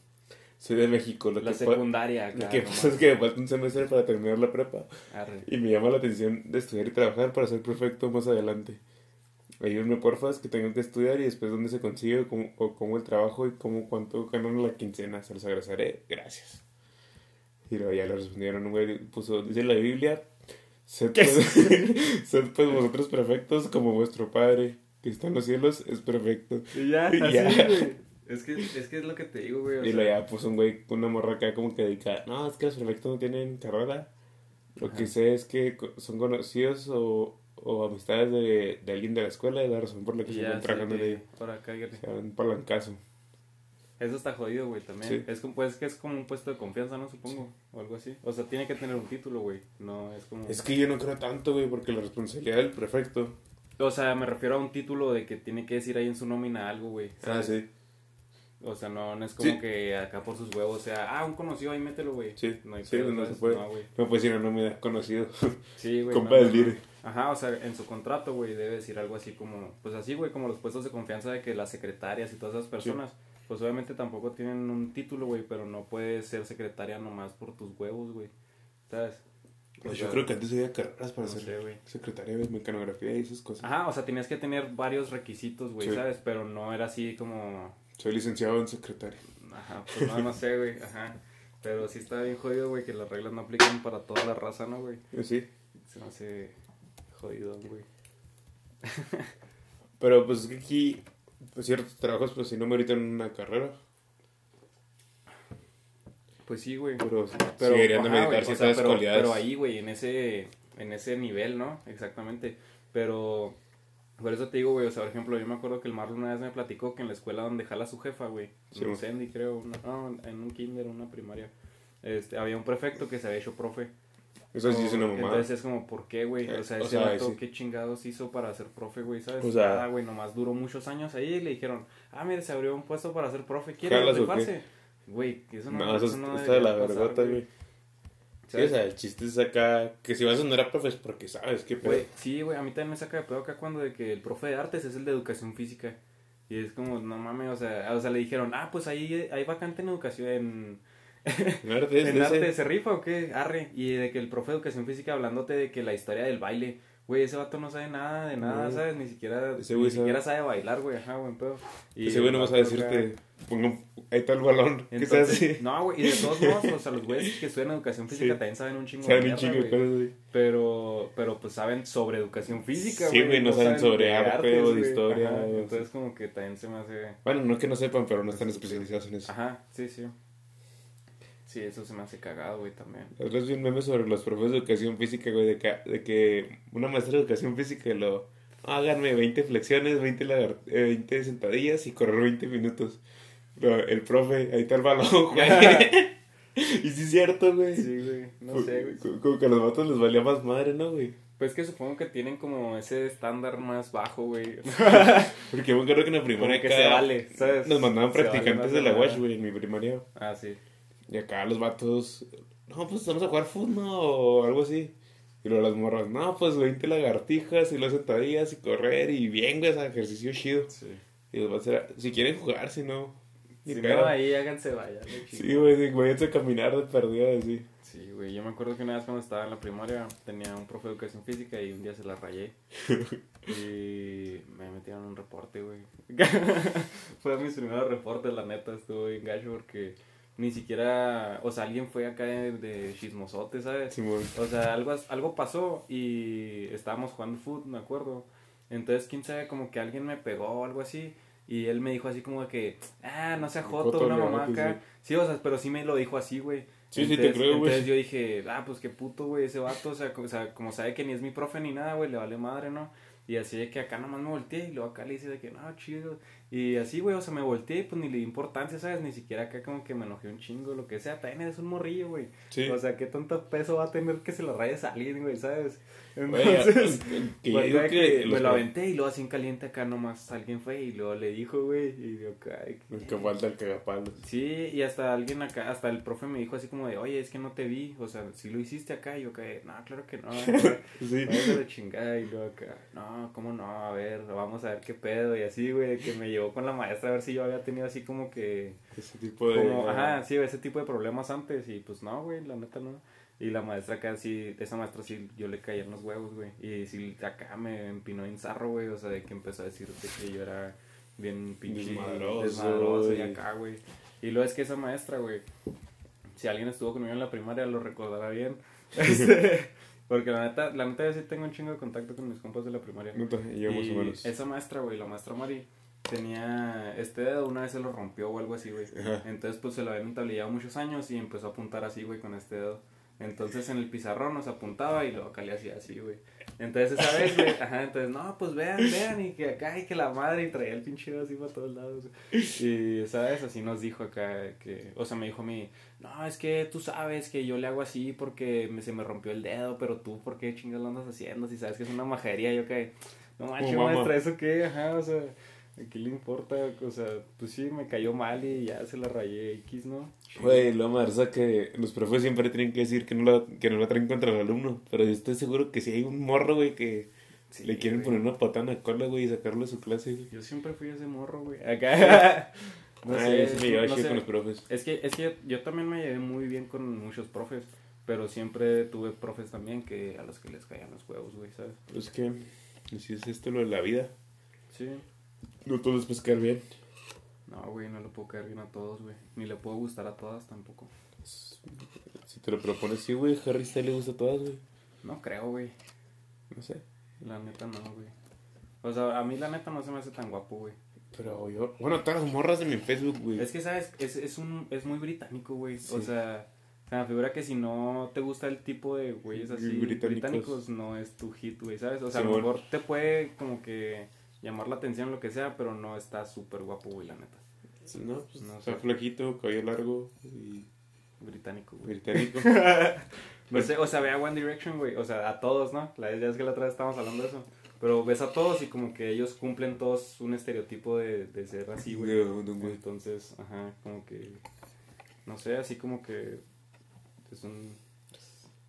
Soy de México. Lo La que, secundaria, lo acá. que pasa es que me falta un semestre para terminar la prepa. Arre. Y me llama la atención de estudiar y trabajar para ser perfecto más adelante. Ayúdenme, porfa, es que tengo que estudiar y después dónde se consigue o cómo, o cómo el trabajo y cómo cuánto ganan la quincena. Se los agradeceré. Gracias. Y luego ya le respondieron, un güey puso, dice la Biblia, sed pues, sed pues vosotros perfectos como vuestro Padre que está en los cielos es perfecto. Y ya, Y así, ya. güey. Es que, es que es lo que te digo, güey. o Y luego ya puso un güey con una morra acá como que dedica, no, es que los perfectos no tienen carrera. Lo que Ajá. sé es que son conocidos o, o amistades de, de alguien de la escuela y la razón por la que y se sí, trabajando en que- ello. Ahora cállate. Se dan palancazo. Eso está jodido, güey, también. Sí. Es como, pues que es como un puesto de confianza, ¿no? Supongo. O algo así. O sea, tiene que tener un título, güey. No, es como... Es que yo no creo tanto, güey, porque la responsabilidad del prefecto. O sea, me refiero a un título de que tiene que decir ahí en su nómina algo, güey. Ah, sí. O sea, no, no es como Sí. que acá por sus huevos sea, ah, un conocido ahí mételo, güey. Sí, no hay sí, pedo, no ¿sabes? se puede. No, güey. No puedes ir a nómina conocido. Sí, güey. Compa no, del dire. Ajá, o sea, en su contrato, güey, debe decir algo así como, pues así, güey, como los puestos de confianza de que las secretarias y todas esas personas, pues obviamente tampoco tienen un título, güey, pero no puedes ser secretaria nomás por tus huevos, güey. ¿sabes? Pues yo sea, creo que antes había carreras para no ser sé, secretaria de mecanografía y esas cosas. Ajá, o sea, tenías que tener varios requisitos, güey. ¿sabes? Pero no era así como... Soy licenciado en secretaria. Ajá, pues no, no sé, güey, ajá. Pero sí está bien jodido, güey, que las reglas no aplican para toda la raza, ¿no, güey? Eh, Sí. Se me hace jodido, güey. Pero pues es que aquí, pues, ciertos trabajos, pues si no meritan una carrera. Pues sí, güey. Pero, Pero, sí deberían de ajá, meditar güey, o ciertas sea, pero, cualidades. pero ahí, güey, en ese, en ese nivel, ¿no? Exactamente. Pero, por eso te digo, güey, o sea, por ejemplo, yo me acuerdo que el Marlon una vez me platicó que en la escuela donde jala su jefa, güey, Sí, en. Sandy, creo, una- no, en un kinder, una primaria, este, había un prefecto que se había hecho profe. Eso sí es una mamada. Entonces es como, ¿por qué, güey? O sea, Eh, o ese sea, vato, sí. ¿qué chingados hizo para ser profe, güey? ¿Sabes? O sea- ah, güey, nomás duró muchos años ahí y le dijeron, ah, mire, se abrió un puesto para ser profe, ¿quiere ¿Jalas o rifarse? Güey, eso no, No, eso, eso no está de la güey. Sí, o sea, el chiste es acá que si vas a sonar a profes porque sabes qué pedo. Güey, sí, güey, a mí también me saca de pedo acá cuando de que el profe de artes es el de educación física. Y es como, no mames, o sea, o sea, le dijeron, ah, pues ahí hay vacante en educación, en, En arte es en arte, ¿se rifa o qué? Arre. Y de que el profe de educación física hablándote de que la historia del baile, güey, ese vato no sabe nada de nada, No. ¿sabes? Ni siquiera, Ese ni güey sabe- siquiera sabe bailar, güey, ajá, buen pedo. Y Ese güey no vas a decirte, ponga, ahí está el balón, que sea Entonces, así. no, güey, y de todos modos, o sea, los güeyes que estudian educación física Sí. también saben un chingo Saben de un mierda, chingo de güey. cosas, güey. Pero, pero pues saben sobre educación física, Sí, güey, no saben sobre arte o de güey. historia, Ajá, entonces como que también se me hace... Bueno, no que no sepan, pero no están especializados en eso. Ajá, sí, sí. Sí, eso se me hace cagado, güey, también. Vi un meme sobre los profes de educación física, güey, de que, de que una maestra de educación física lo... Háganme 20 flexiones, 20, lagar- eh, 20 sentadillas y correr 20 minutos. Pero el profe, ahí está el balón, güey. y sí es cierto, güey. Sí, güey, no sé, güey. Como, como que a los vatos les valía más madre, ¿no, güey? Pues que supongo que tienen como ese estándar más bajo, güey. Porque yo acuerdo que en la Como primaria que acá se vale, ¿sabes? Nos mandaban vale practicantes no de la nada. güey, en mi primaria. Ah, sí. Y acá los vatos, no, pues vamos a jugar fútbol, ¿no? O algo así. Y luego las morras, no, pues 20 lagartijas y las sentadillas y correr y bien, güey, o sea, ejercicio chido. Sí. Y los vatos era, si quieren jugar, si no, Si pedo. no, ahí háganse vaya. Sí, güey, váyanse a caminar de perdida, así. Sí, güey, yo me acuerdo que una vez cuando estaba en la primaria tenía un profe de educación física y un día se la rayé. y me metieron un reporte, güey. fue de mis primeros reportes, la neta, estuvo bien gacho porque ni siquiera, o sea, alguien fue acá de, de chismosote, ¿sabes? Simón. O sea, algo, algo pasó y estábamos jugando fútbol, me acuerdo. Entonces, quién sabe, como que alguien me pegó o algo así. Y él me dijo así como de que, ah, no sea joto, una mamá acá. Sí, o sea, pero sí me lo dijo así, güey. Sí, sí te Entonces- creo, güey. Entonces yo dije, ah, pues qué puto, güey, ese vato, o sea, como, o sea, como sabe que ni es mi profe ni nada, güey, le vale madre, ¿no? Y así de que acá nomás me volteé y luego acá le hice de que, no, chido. Y así, güey, o sea, me volteé y pues ni le di importancia, ¿sabes? Ni siquiera acá como que me enojé un chingo, lo que sea. También eres un morrillo, güey. Sí. O sea, qué tanto peso va a tener que se lo rayes a alguien, güey, ¿sabes? Entonces, que yo pues, digo que que los me lo aventé y luego así en caliente acá nomás alguien fue y luego le dijo, güey, y yo, "Ay, Es que falta el cagapalos. Sí, y hasta alguien acá, hasta el profe me dijo así como de, oye, es que no te vi, o sea, si lo hiciste acá, y yo que, no, claro que no, Sí. Váyase a la chingada, y luego acá, no, cómo no, a ver, vamos a ver qué pedo, y así, güey, que me llevó con la maestra a ver si yo había tenido así como que, Ese tipo de... como, ajá, sí, ese tipo de problemas antes, y pues no, güey, la neta no. Y la maestra acá sí, esa maestra sí, yo le caía en los huevos, güey. Y sí, acá me empinó en zarro, güey. O sea, de que empezó a decir de que yo era bien pinche Desmadroso, desmadroso y acá, güey. Y luego es que esa maestra, güey, si alguien estuvo conmigo en la primaria lo recordará bien. Porque la neta, la neta yo sí tengo un chingo de contacto con mis compas de la primaria. Neta, y yo más Y o menos. Esa maestra, güey, la maestra Mari, tenía este dedo, una vez se lo rompió o algo así, güey. Entonces, pues se lo habían entablillado muchos años y empezó a apuntar así, güey, con este dedo. Entonces en el pizarrón nos apuntaba y luego acá le hacía así, güey. Entonces esa vez, güey, ajá, entonces, no, pues vean, vean, y que acá, y que la madre, y traía el pinche dedo así para todos lados. Y esa vez así nos dijo acá que, o sea, me dijo a mí, no, es que tú sabes que yo le hago así porque me, se me rompió el dedo, pero tú, ¿por qué chingas lo andas haciendo? Si sabes que es una majadería, yo que, no manches, maestra, ¿eso qué? Ajá, o sea, ¿a qué le importa? O sea, pues sí, me cayó mal y ya se la rayé X, ¿no? Güey, lo más es que los profes siempre tienen que decir que no la, que no la traen contra el alumno. Pero yo estoy seguro que si hay un morro, güey, que Sí, le quieren güey. poner una patada en la cola, güey, y sacarlo de su clase, güey. Yo siempre fui ese morro, güey. Acá. no Ah, sé, me llevaba no con los profes. Es que, es que yo también me llevé muy bien con muchos profes. Pero siempre tuve profes también que a los que les caían los huevos, güey, ¿sabes? Es que así es esto lo de la vida. Sí. No todo es pescar bien. No, güey, no le puedo caer bien a todos, güey. Ni le puedo gustar a todas tampoco. Si te lo propones, sí, güey. Harry Styles le gusta a todas, güey. No creo, güey. No sé. La neta no, güey. O sea, a mí la neta no se me hace tan guapo, güey. Pero yo. Bueno, todas las morras de mi Facebook, güey. Es que, ¿sabes? Es, es, un, es muy británico, güey. Sí. O sea, se me figura que si no te gusta el tipo de güeyes así Británicos. británicos. no es tu hit, güey, ¿sabes? O sea, a lo bueno. mejor te puede como que llamar la atención lo que sea, pero no está súper guapo, güey, la neta. Sí, No, pues No está sé. flaquito, cabello largo y Británico, güey. británico. No sé, o sea, ve a One Direction, güey. O sea, a todos, ¿no? La, ya es que la otra vez estábamos hablando de eso. Pero ves a todos y como que ellos cumplen todos un estereotipo de, de ser así, güey. Entonces, ajá, como que. No sé, así como que. Es un.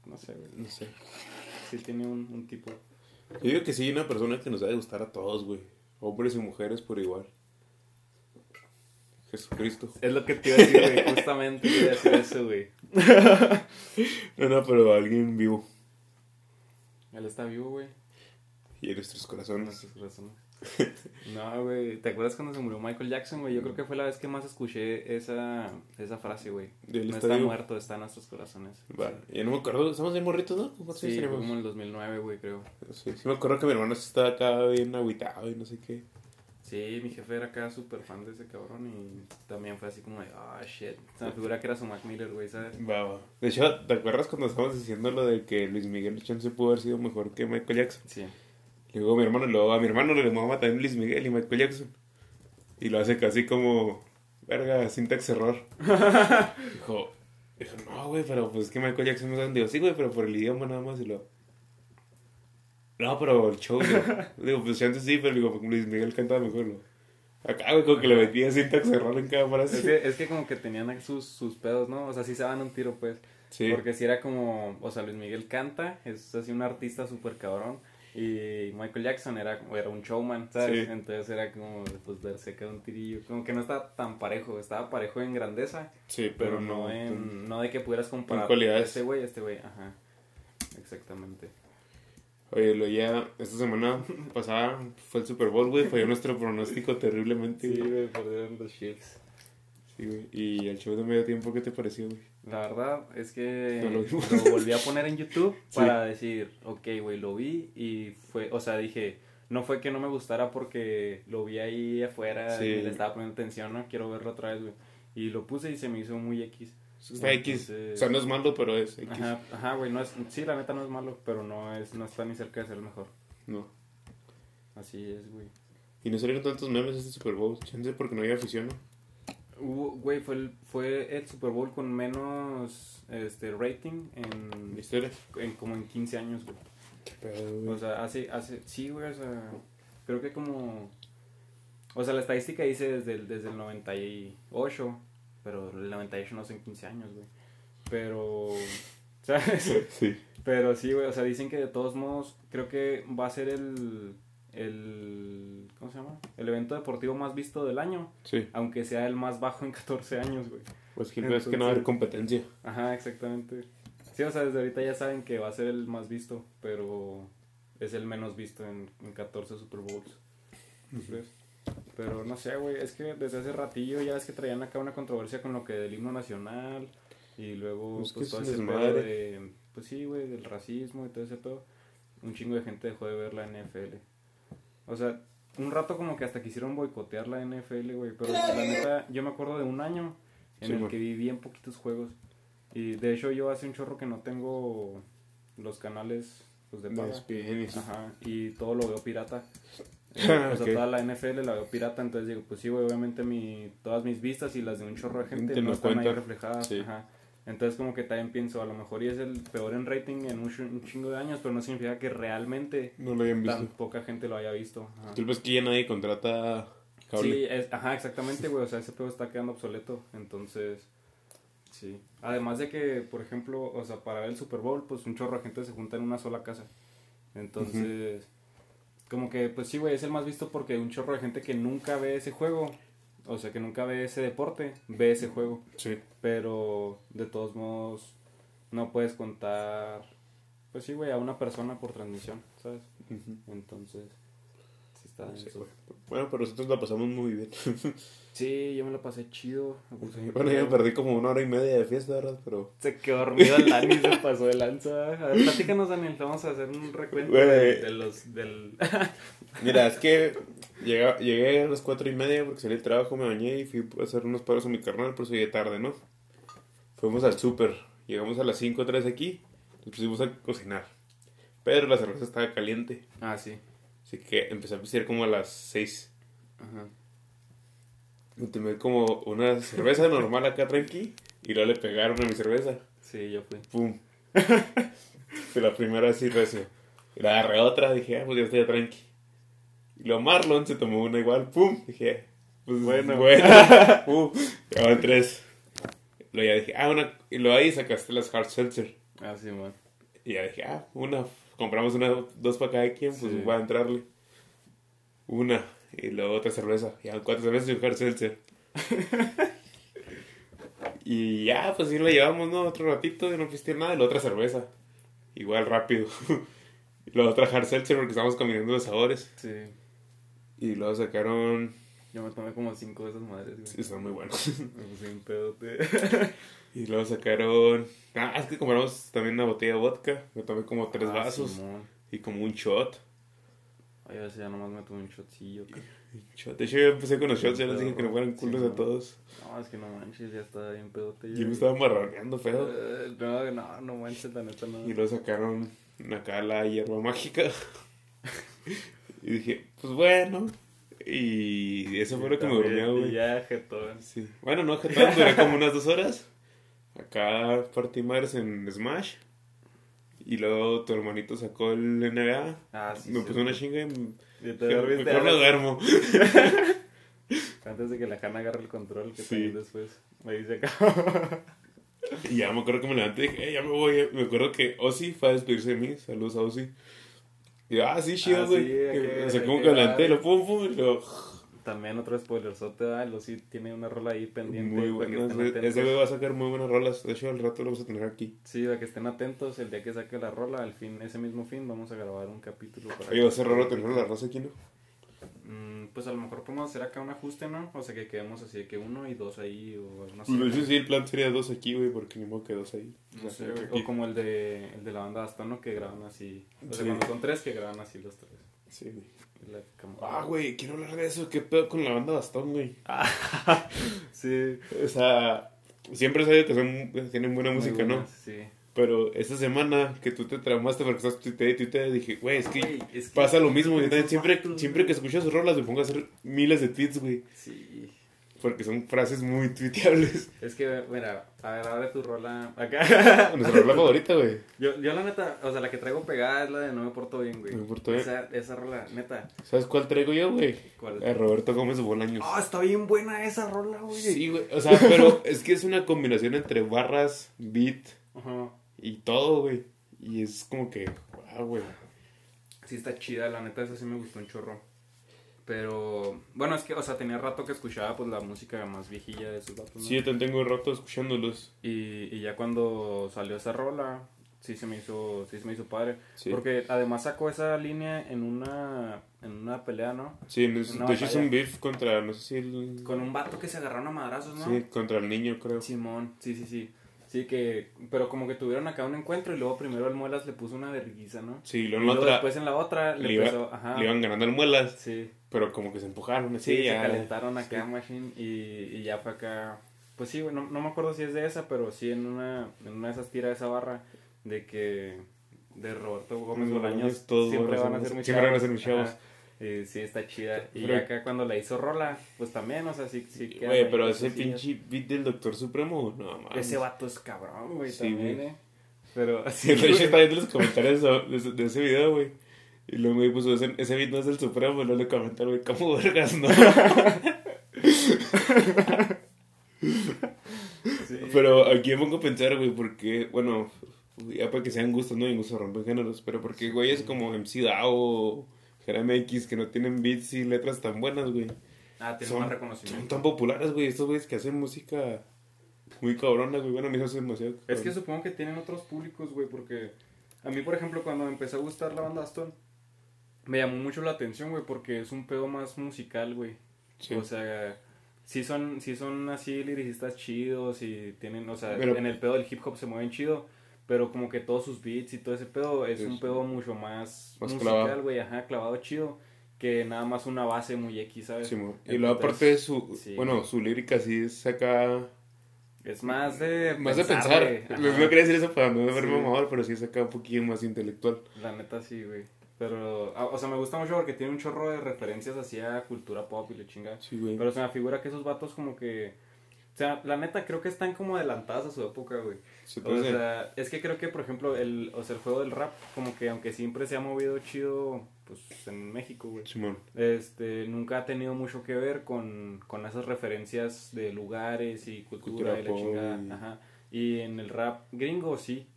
No sé, güey. no sé. Sí tiene un, un tipo. Yo digo que sí, una persona que nos debe gustar a todos, güey. Hombres y mujeres por igual. Jesucristo. Es lo que te iba a decir, güey. Justamente te iba a decir eso, güey. No, no, pero alguien vivo. Él está vivo, güey. Y en nuestros corazones. Nuestros corazones. No, güey. ¿Te acuerdas cuando se murió Michael Jackson, güey? Yo creo que fue la vez que más escuché esa, esa frase, güey. No está muerto, está en nuestros corazones. Va, ya no me acuerdo, estamos bien morritos, ¿no? ¿Cuántos Sí, fue como en el 2009, güey, creo. Sí, sí me acuerdo que mi hermano sí estaba acá bien agüitado y no sé qué. Sí, mi jefe era acá súper fan de ese cabrón y también fue así como de, ah, shit. Se me figura que era su Mac Miller, güey, ¿sabes? Va, va. De hecho, ¿te acuerdas cuando estábamos diciendo lo de que Luis Miguel Chance pudo haber sido mejor que Michael Jackson? Sí. Le digo a mi hermano, luego a mi hermano le mama también Luis Miguel y Michael Jackson. Y lo hace casi como, verga, sintax error. dijo, dijo, no, güey, pero pues es que Michael Jackson no grande. Digo, sí, güey, pero por el idioma nada más y lo... No, pero el show, digo, digo pues Chance sí, pero digo, Luis Miguel cantaba mejor, lo... Acá, güey, como que le metía sintax error en cada frase. Es que, es que como que tenían sus, sus pedos, ¿no? O sea, sí se daban un tiro, pues. Sí. Porque si era como, o sea, Luis Miguel canta, es así un artista súper cabrón. Y Michael Jackson era, era un showman, ¿sabes? Sí. Entonces era como, pues, darse acá un tirillo. Como que no estaba tan parejo, estaba parejo en grandeza, Sí, pero, no, en, no de que pudieras comparar cualidades. este güey, este güey, ajá. Exactamente. Oye, lo ya, esta semana pasada fue el Super Bowl, güey, falló nuestro pronóstico terriblemente, Sí, güey, perdieron los Chiefs. Sí, güey. Y el show de medio tiempo, ¿qué te pareció, güey? La verdad es que No lo volví a poner en YouTube Sí. para decir, ok, güey, lo vi y fue, o sea, dije, no fue que no me gustara porque lo vi ahí afuera Sí. y le estaba poniendo atención, ¿no? Quiero verlo otra vez, güey. Y lo puse y se me hizo muy X. Está X. Entonces- O sea, no es malo, pero es X. Ajá, ajá, güey, no es, sí, la neta no es malo, pero no es, no está ni cerca de ser el mejor. No. Así es, güey. Y no salieron tantos memes este Super Bowl. Chance porque no había afición, ¿no? Hubo, güey, fue el, fue el Super Bowl con menos este rating en, historia. en como en 15 años, güey. Qué pedo, O sea, hace, hace, sí, güey, o sea, creo que como, o sea, la estadística dice desde el, desde el 98, pero el 98 no son 15 años, güey. Pero, ¿sabes? Sí. Pero sí, güey, o sea, dicen que de todos modos, creo que va a ser el, el, ¿cómo se llama? El evento deportivo más visto del año, Sí. aunque sea el más bajo en 14 años, güey. Pues que es que no va a haber competencia. Ajá, exactamente. Sí, o sea, desde ahorita ya saben que va a ser el más visto, pero es el menos visto en, en 14 Super Bowls. Pero no sé, güey, es que desde hace ratillo ya es que traían acá una controversia con lo que del himno nacional y luego Pues pues, todo es ese pedo de, pues sí, güey, del racismo y todo ese pedo. Un chingo de gente dejó de ver la NFL. O sea, un rato como que hasta quisieron boicotear la NFL, güey, pero la neta, yo me acuerdo de un año en Sí, el que vi bien poquitos juegos. Y de hecho yo hace un chorro que no tengo los canales pues, de paga. Ajá, y todo lo veo pirata. Eh, o sea, toda la NFL la veo pirata, entonces digo, pues sí, güey, obviamente mi, todas mis vistas y las de un chorro de gente no están ahí reflejadas. Sí. Ajá. Entonces como que también pienso, a lo mejor y es el peor en rating en un, ch- un chingo de años, pero no significa que realmente No lo tan visto. poca gente lo haya visto. Ajá. Tú ves que ya nadie contrata cable. Sí, es, ajá, exactamente, güey. O sea, ese pedo está quedando obsoleto. Entonces, sí. Además de que, por ejemplo, o sea, para ver el Super Bowl, pues un chorro de gente se junta en una sola casa. Entonces, como que, pues sí, güey, es el más visto porque un chorro de gente que nunca ve ese juego, o sea, que nunca ve ese deporte, ve ese juego. Sí. Pero, de todos modos, no puedes contar, pues sí, güey, a una persona por transmisión, ¿sabes? Entonces, sí está Sí. Bueno, pero nosotros la pasamos muy bien. Sí, yo me lo pasé chido. bueno, yo perdí como una hora y media de fiesta, ¿verdad? Pero... Se quedó dormido el Dani, se pasó de lanza. A ver, platícanos, Daniel, vamos a hacer un recuento de, de los, del... Mira, es que llegué, llegué a las cuatro y media porque salí del trabajo, me bañé y fui a hacer unos paros a mi carnal, por eso llegué tarde, ¿no? Fuimos al súper, llegamos a las 5 otra vez aquí, nos pusimos a cocinar. Pero la cerveza estaba caliente, Ah, sí. así que empecé a pistear como a las 6. Ajá. Me tomé como una cerveza normal acá tranqui y luego le pegaron a mi cerveza. Sí, yo fui. ¡Pum! Fue la primera así recio. Y la agarré otra, dije, ah, pues ya estoy tranqui. Y luego Marlon se tomó una igual, ¡pum! Dije, pues Bueno. bueno, ¡pum! Van tres. Luego ya dije, ah, una. Y luego ahí sacaste las hard seltzer. Ah, sí, man. Y ya dije, ah, una. Compramos una, dos para cada quien, pues Sí. voy a entrarle. Una. Y luego otra cerveza. Ya cuatro cervezas y un hard seltzer. y ya, pues sí lo llevamos, ¿no? Otro ratito y no pisteé nada. Y la otra cerveza. Igual rápido. y la otra hard seltzer porque estábamos combinando los sabores. Sí. Y luego sacaron... Yo me tomé como cinco de esas madres, güey. Sí, están muy buenos. Me puse un pedote. y luego sacaron... Ah, es que compramos también una botella de vodka. Me tomé como tres Ah, vasos. Simón. Y como un shot. Ay, a veces ya nomás me tomé un shotcillo. Shot. De hecho, yo empecé con los shots, ya les dije que no fueran culos sí, a todos. No, es que no manches, ya está bien pedote. Yo me estaba marroneando feo. Eh, No, no, no manches, la neta no. Y luego sacaron acá la hierba mágica. y dije, pues bueno. Y eso fue lo que me durmió, güey. Ya, jetón. Sí. Bueno, no, tal, duré como unas dos horas. Acá partí madres en Smash. Y luego tu hermanito sacó el NBA. Ah, sí. me sí, puso una chinga y me- te mejor duermo. Antes de que la Hanna agarre el control, que Sí. también después me dice acá. Y ya me acuerdo que me levanté y dije, "Eh, ya me voy. Me acuerdo que Ozzy fue a despedirse de mí. Saludos a Ozzy. Y yo, ah, sí, chido, Ah, güey. sí, Y, aquel- o sea, como aquel que me levanté, vato. lo pum, pum, y luego, También otro spoilerzote, ¿verdad? Lo sí tiene una rola ahí pendiente. muy atentos. ese güey va a sacar muy buenas rolas. De hecho, al rato lo vamos a tener aquí. Sí, para que estén atentos. El día que saque la rola, al fin, ese mismo fin, vamos a grabar un capítulo. Para Oye, va a ser raro tener la raza aquí, ¿no? Mm, pues a lo mejor podemos hacer acá un ajuste, ¿no? O sea, que quedemos así de que uno y dos ahí, o no sé. Pues, sí, el plan sería dos aquí, güey, porque ni modo que dos ahí. O No sea, sé. O como el de, el de la banda Bastón, ¿no? Que graban así. O sea, Sí. cuando son tres, que graban así los tres. Sí, güey. La Ah, güey, quiero hablar de eso. ¿Qué pedo con la banda Bastón, güey? Sí. O sea, siempre he sabido que son, tienen buena Muy música, ¿no? Sí. Pero esta semana que tú te traumaste porque estás tuiteando y tuiteando, dije, güey, es que es que- pasa lo mismo. Esos siempre, vatos, siempre que escucho sus rolas me pongo a hacer miles de tweets, güey. Sí. Porque son frases muy tuiteables. Es que, mira, a ver, abre tu rola acá. Nuestra rola favorita, güey. Yo, yo la neta, o sea, la que traigo pegada es la de No me porto bien, güey. No me porto bien. Esa, esa rola, neta. ¿Sabes cuál traigo yo, güey? ¿Cuál? A Roberto Gómez Bolaños. Ah, está bien buena esa rola, güey. Sí, güey. O sea, pero es que es una combinación entre barras, beat Ajá. Y todo, güey. Y es como que, wow, güey. Sí está chida, la neta, esa sí me gustó un chorro. Pero, bueno, es que, o sea, tenía rato que escuchaba, pues, la música más viejilla de esos vatos, ¿no? Sí, yo también tengo rato escuchándolos. Y, y ya cuando salió esa rola, sí se me hizo, sí se me hizo padre. Sí. Porque además sacó esa línea en una, en una pelea, ¿no? Sí, no es- de hecho es un beef contra, no sé si el... Con un vato que se agarraron a madrazos, ¿no? Sí, contra el niño, creo. Simón, sí, sí, sí. Sí, que, pero como que tuvieron acá un encuentro y luego primero el Muelas le puso una verguiza, ¿no? Sí, Y luego en luego la otra después en la otra le, le, iba- empezó, ajá. le iban ganando al muelas, Sí, pero como que se empujaron sí, así. se ya. calentaron acá, Machine, y, y ya fue acá. Pues sí, no, no me acuerdo si es de esa, pero sí en una, en una de esas tiras de esa barra de que de Roberto Gómez Bolaños todos siempre van a ser- ser muy siempre van a chavos. Y sí, está chida. Y Pero- acá cuando la hizo Rola, pues también, o sea, sí, sí. quedan Güey, pero ese pinche beat del Doctor Supremo, no mames. Ese vato es cabrón, güey, Sí, también, güey. eh. Pero Sí, de hecho está viendo los comentarios de, de ese- de ese video, güey. Y luego me puso, ese, ese beat no es del Supremo, y luego le comentaron, güey, ¿cómo vergas, no? Sí. Pero aquí me pongo a pensar, güey, porque, bueno, ya para que sean gustos, ¿no? Y gustos rompen géneros, pero porque, güey, es como MC Dao o Jeremy X que no tienen beats y letras tan buenas, güey. Ah, tiene Son, más son reconocimiento. tan populares, güey, estos güeyes que hacen música muy cabrona, güey. Bueno, a mí se hace demasiado. Es que supongo que tienen otros públicos, güey, porque a mí, por ejemplo, cuando me empezó a gustar la banda Aston, me llamó mucho la atención, güey, porque es un pedo más musical, güey. Sí. O sea, sí son, sí son así liricistas chidos y tienen, o sea, Pero- en el pedo del hip hop se mueven chido, pero como que todos sus beats y todo ese pedo es Es un pedo mucho más, más musical, güey, ajá, clavado chido, que nada más una base muy X, ¿sabes? Sí, y luego aparte de su, sí. bueno, su lírica sí es acá, Es más de más de pensar, pensar. güey. Les Ajá. no quería decir eso para no verme Sí. mamador, pero sí es acá un poquillo más intelectual. La neta sí, güey. Pero, ah, o sea, me gusta mucho porque tiene un chorro de referencias así a cultura pop y le chinga. Sí, güey. Pero se me figura que esos vatos como que... O sea, la neta creo que están como adelantadas a su época, güey. Se O ser. sea, es que creo que, por ejemplo, el, o sea, el juego del rap, como que aunque siempre se ha movido chido, pues, en México, güey. Simón. Este, nunca ha tenido mucho que ver con, con esas referencias de lugares y cultura, Cultura y la chingada. Ajá. Y en el rap gringo sí.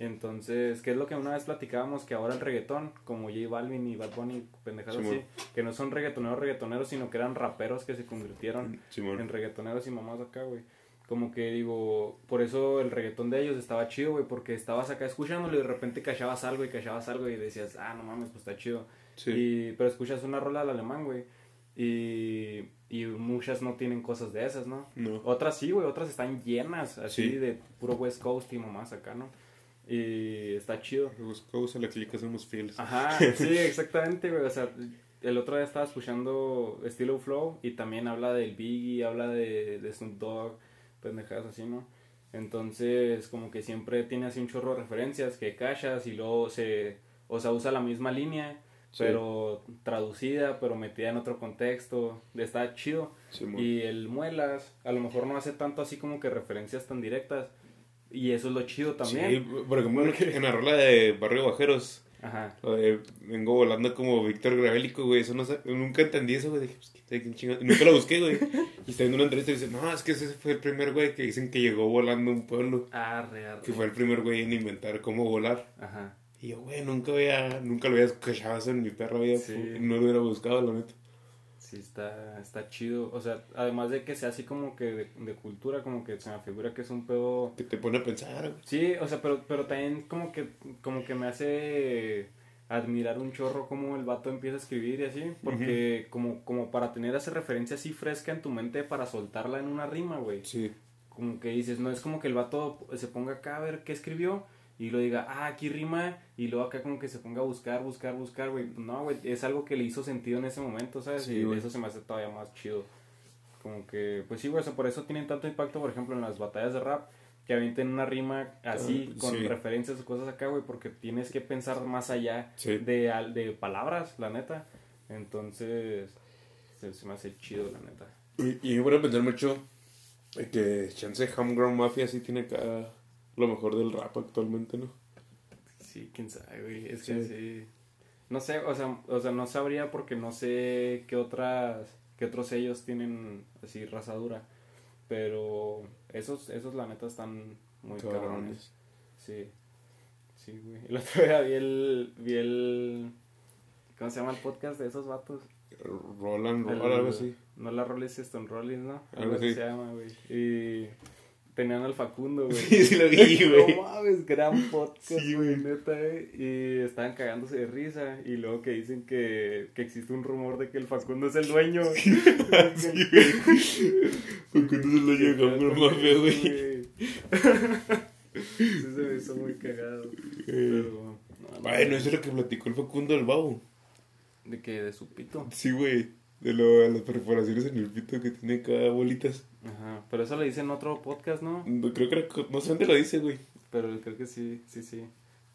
Entonces, ¿qué es lo que una vez platicábamos? Que ahora el reggaetón, como J Balvin y Bad Bunny, pendejadas Simón. así, que no son reggaetoneros reggaetoneros, sino que eran raperos que se convirtieron Simón. en reggaetoneros y mamás acá, güey. Como que digo, por eso el reggaetón de ellos estaba chido, güey, porque estabas acá escuchándolo y de repente cachabas algo y cachabas algo y decías, ah, no mames, pues está chido. Sí. Y, pero escuchas una rola al alemán, güey. Y, y muchas no tienen cosas de esas, ¿no? No. Otras sí, güey, otras están llenas, así Sí. de puro West Coast y mamás acá, ¿no? Y está chido. A la clica, somos fieles. Ajá, sí, exactamente, güey. O sea, el otro día estaba escuchando Estilo Flow y también habla del Biggie, habla de, de Snoop Dogg, pendejadas así, ¿no? Entonces, como que siempre tiene así un chorro de referencias que cachas y luego se, o sea, usa la misma línea, Sí. pero traducida, pero metida en otro contexto. Está chido. Y el Muelas, a lo mejor no hace tanto así como que referencias tan directas. Y eso es lo chido también. Sí, por ejemplo, en la rola de Barrio Bajeros, Ajá. vengo volando como Víctor Gravélico, güey. Eso no sé, nunca entendí eso, güey. Dije, pues, ¿qué, chingado? Nunca lo busqué, güey. Y está viendo una entrevista y dice, no, es que ese fue el primer güey que dicen que llegó volando a un pueblo. Arre, arre. Que fue el primer güey en inventar cómo volar. Ajá. Y yo, güey, nunca había, nunca lo había escuchado eso en mi perra vida. Sí. No lo hubiera buscado, la neta. Sí, está, está chido. O sea, además de que sea así como que de, de cultura, como que se me figura que es un pedo... Que te pone a pensar. Sí, o sea, pero, pero también como que, como que me hace admirar un chorro como el vato empieza a escribir y así. Porque como, como para tener esa referencia así fresca en tu mente para soltarla en una rima, güey. Sí. Como que dices, no es como que el vato se ponga acá a ver qué escribió y lo diga, ah, aquí rima, y luego acá como que se ponga a buscar, buscar, buscar, güey. No, güey, es algo que le hizo sentido en ese momento, ¿sabes? Sí, y güey. eso se me hace todavía más chido. Como que, pues sí, güey, o sea, por eso tienen tanto impacto, por ejemplo, en las batallas de rap, que avienten una rima así, Ah, con sí. referencias o cosas acá, güey, porque tienes que pensar más allá Sí. de, de palabras, la neta. Entonces, se, se me hace chido, la neta. Y, y pone a pensar mucho que Chance Homegrown Mafia sí tiene acá lo mejor del rap actualmente, ¿no? Sí, quién sabe, güey. Es que Sí. No sé, o sea, o sea, no sabría porque no sé qué otras, qué otros sellos tienen así raza dura. Pero esos, esos la neta están muy cabrones. Cabrones. Sí. Sí, güey. El otro día vi el, vi el, ¿cómo se llama el podcast de esos vatos? Roland, Roland, algo así. No la Rollis Stone Rollins, ¿no? Algo así. se llama, güey. Y tenían al Facundo, güey. Sí, sí lo vi, güey. No mames, gran podcast, Sí, güey, neta, eh. Y estaban cagándose de risa. Y luego que dicen que, que existe un rumor de que el Facundo es el dueño. Sí, güey. Porque no se lo llega Homegrown Mafia, güey. Sí, se me hizo muy cagado. Pero. no, Bueno, no, eso es lo que platicó el Facundo del Babo. De que de su pito. Sí, güey. De lo, a las perforaciones en el pito que tiene cada bolitas. Ajá. Pero eso lo dice en otro podcast, ¿no? Creo que no sé dónde lo dice, güey. Pero creo que sí, sí, sí.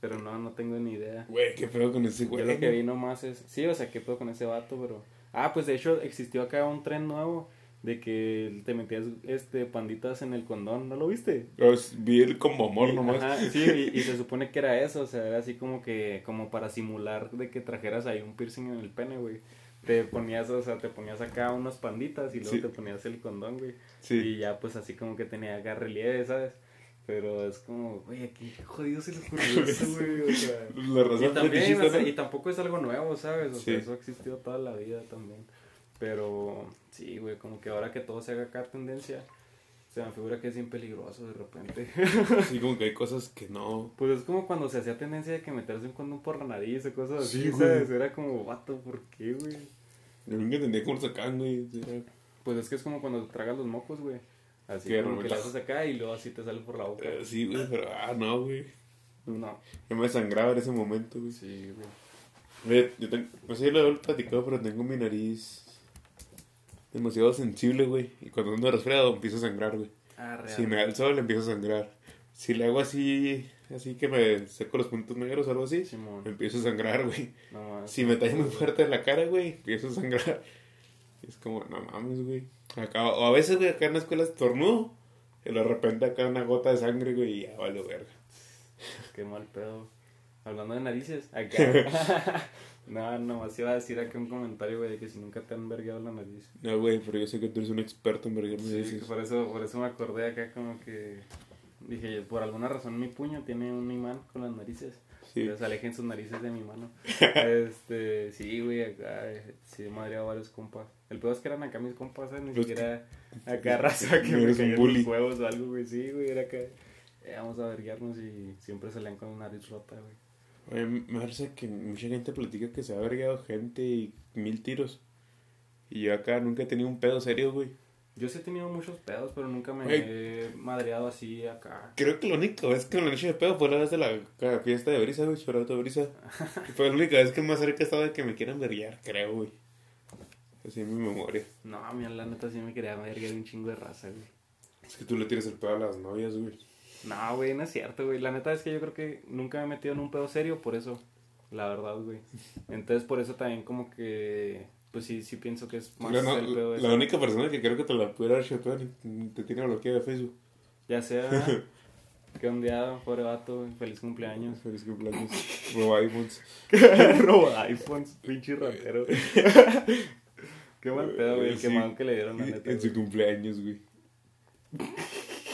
Pero no, no tengo ni idea. Güey, qué feo con ese Yo güey. lo que vi nomás es. Sí, o sea, qué pedo con ese vato, pero. Ah, pues de hecho existió acá un tren nuevo de que te metías este panditas en el condón, ¿no lo viste? Los vi el como amor Y- nomás. ajá, sí, y, y se supone que era eso, o sea, era así como que, como para simular de que trajeras ahí un piercing en el pene, güey. Te ponías, o sea, te ponías acá unos panditas y luego Sí. te ponías el condón, güey. Sí. Y ya pues así como que tenía acá relieve, ¿sabes? Pero es como, güey, aquí jodido se le ocurrió eso, güey, o sea. La razón Y también, o sea, ¿no? y tampoco es algo nuevo, ¿sabes? O sea, eso existió toda la vida también. Pero sí, güey, como que ahora que todo se haga acá tendencia, Se me figura que es bien peligroso de repente. Sí, como que hay cosas que no. Pues es como cuando se hacía tendencia de que meterse un condón por la nariz o cosas así, Sí. ¿sabes? Era como, vato, ¿por qué, güey? Yo nunca entendía cómo lo sacaban, güey. Pues es que es como cuando te tragas los mocos, güey. Así Que como que revueltas. haces acá y luego así te sale por la boca. eh, Sí, güey, pero ah, no, güey. No. Yo me sangraba en ese momento, güey. Sí, güey. Yo tengo, no sé si lo he platicado, pero tengo mi nariz demasiado sensible, güey. Y cuando ando resfriado empiezo a sangrar, güey. Ah, real. Si me da el sol, empiezo a sangrar. Si le hago así, así que me seco los puntos negros o algo así, Simón. empiezo a sangrar, güey. No. Si me tallo muy fuerte en la cara, güey, empiezo a sangrar. Es como, no mames, güey. Acá, o a veces, güey, acá en la escuela estornudo. Y de repente acá una gota de sangre, güey, y ya vale verga. Qué mal pedo. Hablando de narices, acá. no, nomás iba a decir acá un comentario, güey, de que si nunca te han vergueado la nariz. No, güey, pero yo sé que tú eres un experto en vergarme Sí, narices. por eso, por eso me acordé acá como que dije, por alguna razón mi puño tiene un imán con las narices. Sí. Entonces alejen sus narices de mi mano. este, sí, güey, acá eh, sí he madreado varios compas. El peor es que eran acá mis compas, ¿sabes? Ni Los siquiera acá raza que me caían los huevos o algo, güey. Sí, güey, era que eh, vamos a verguiarnos y siempre salían con la nariz rota, güey. Oye, me parece que mucha gente platica que se ha vergado gente y mil tiros. Y yo acá nunca he tenido un pedo serio, güey. Yo sí he tenido muchos pedos, pero nunca me he madreado así acá. Creo que la única vez que me lo he hecho de pedo fue la vez de la fiesta de Brisa, güey, chorado de Brisa. Fue la única vez que más cerca he estado de que me quieran verguiar, creo, güey. Así en mi memoria. No, mira, la neta sí me quería verguiar un chingo de raza, güey. Es que tú le tienes el pedo a las novias, güey. No, güey, no es cierto, güey. La neta es que yo creo que nunca me he metido en un pedo serio por eso. La verdad, güey. Entonces, por eso también como que... Pues sí, sí pienso que es más no- el pedo ese. la única persona que creo que te la pudiera ni te tiene bloqueado de Facebook. Ya sea... que un día, pobre vato, güey, feliz cumpleaños. Feliz cumpleaños. Roba iPhones. Roba iPhones, pinche ratero. Qué mal pedo, güey. El Sí. que le dieron, la neta. En su cumpleaños, güey.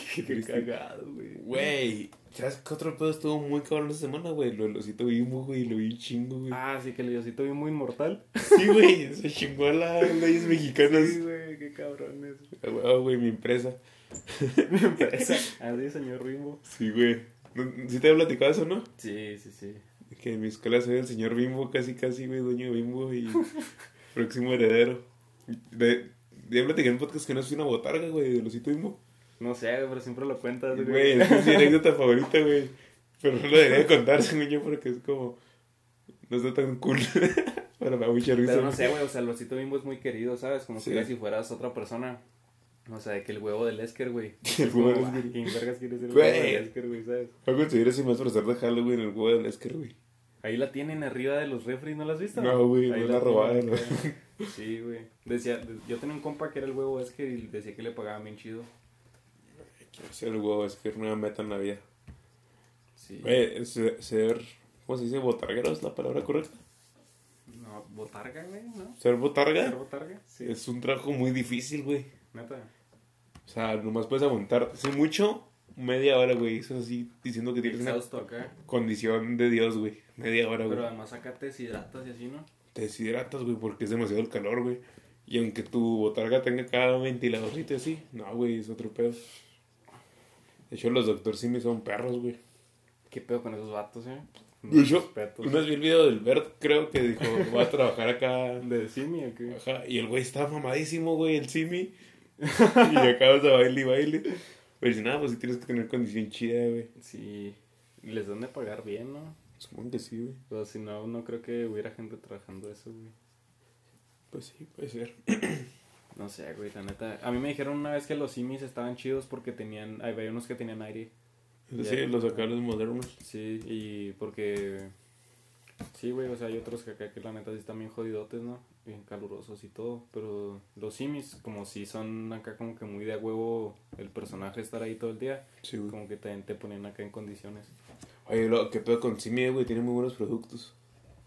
Qué triste. cagado, güey. Güey, ¿sabes qué otro pedo estuvo muy cabrón esta semana, güey? Lo del osito bimbo, güey, lo vi chingo, güey. Ah, sí que el diosito vi muy inmortal. Sí, güey, se chingó a las leyes mexicanas. Sí, güey, qué cabrones. Ah, güey, güey, mi empresa. Mi empresa. Así, señor Rimbo. Sí, güey. ¿No- ¿Sí te había platicado eso, no? Sí, sí, sí. Que en mi escuela soy el señor Bimbo, casi, casi, güey, dueño de Bimbo y próximo heredero. De, ya platiqué en un podcast que no soy una botarga, güey, del osito Bimbo. No sé, güey, pero siempre lo cuentas, güey. Güey, esa es mi anécdota favorita, güey. Pero no lo debería de contar, según yo, porque es como... No está tan cool. Para la mucha risa. Pero no sé, güey, o sea, el osito bimbo es muy querido, ¿sabes? Como Sí. si si fueras otra persona. O sea, de que el huevo del Esker, güey. El Es como, huevo del "Ah, Esker". ¿Quién vergas quiere ser el huevo del Esker, güey, sabes? Voy a conseguir ese más profesor de Halloween en el huevo del Esker, güey. Ahí la tienen arriba de los refri, ¿no la has visto? No, güey, no la robaron. Sí, güey. Decía, yo tenía un compa que era el huevo Esker y decía que le pagaban bien chido. Ser el huevo del Esker, nueva meta en la vida. Sí. Ser. ¿Cómo se dice? ¿Botarguero es la palabra correcta? No, botarga, güey, ¿no? ¿Ser botarga? ¿Ser botarga? Sí. Es un trabajo muy difícil, güey. Neta. O sea, nomás puedes aguantar, si mucho, media hora, güey. Eso así, diciendo que tienes una Exhausto acá. condición de Dios, güey. Media hora, güey. Pero además acá te deshidratas y así, ¿no? Te deshidratas, güey, porque es demasiado el calor, güey. Y aunque tu botarga tenga cada ventiladorcito así, no, güey, es otro pedo. De hecho, los doctores sí me son perros, güey. ¿Qué pedo con esos vatos, eh? De hecho, una vez vi el video del Bert, creo que dijo, voy a trabajar acá. ¿De Simi o qué? Ajá, y el güey estaba mamadísimo, güey, el Simi. y acabas de baile y baile. Pero dice, nada, pues sí tienes que tener condición chida, güey. Sí. Y les dan de pagar bien, ¿no? Supongo que sí, güey. Pero si no, no creo que hubiera gente trabajando eso, güey. Pues sí, puede ser. No sé, güey, la neta. A mí me dijeron una vez que los simis estaban chidos porque tenían. Había unos que tenían aire. Sí, los acá los modernos. Sí, y porque. Sí, güey, o sea, hay otros que acá que la neta sí están bien jodidotes, ¿no? Bien calurosos y todo. Pero los simis, como si son acá como que muy de a huevo el personaje estar ahí todo el día, Sí, güey. como que también te ponen acá en condiciones. Oye, lo que pedo con Simi, güey, tiene muy buenos productos.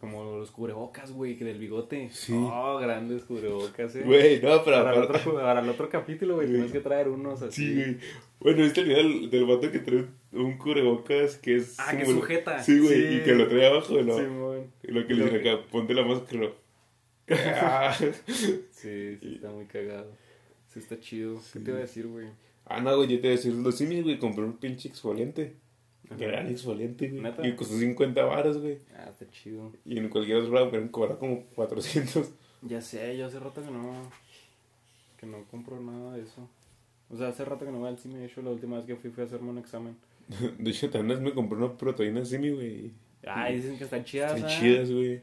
Como los cubrebocas, güey, que del bigote. Sí. Oh, grandes cubrebocas, eh. Güey, no, pero para, el otro, para el otro capítulo, güey, Güey. tienes que traer unos así. Sí, güey. Bueno, ¿viste el video del, del vato que trae un cubrebocas que es... Ah, que sujeta. Sí, güey, Sí. y que lo trae abajo, ¿no? Simón. Y lo que le dicen acá, ponte la máscara. Ah. Sí, sí, está muy cagado. Sí, está chido. ¿Qué te iba a decir, güey? Ah, no, güey, yo te voy a decir los simis, güey, compré un pinche exfoliante. Ajá. Gran exfoliante, güey. Y costó 50 baros, güey. Ah, está chido. Y en cualquier otro lado me cobrado como 400. Ya sé, yo hace rato que no. que no compro nada de eso. O sea, hace rato que no voy al cine. De hecho, la última vez que fui fui a hacerme un examen. De hecho, también me compré una proteína simi, güey. Ay, dicen que están chidas. Están ¿eh? chidas, güey.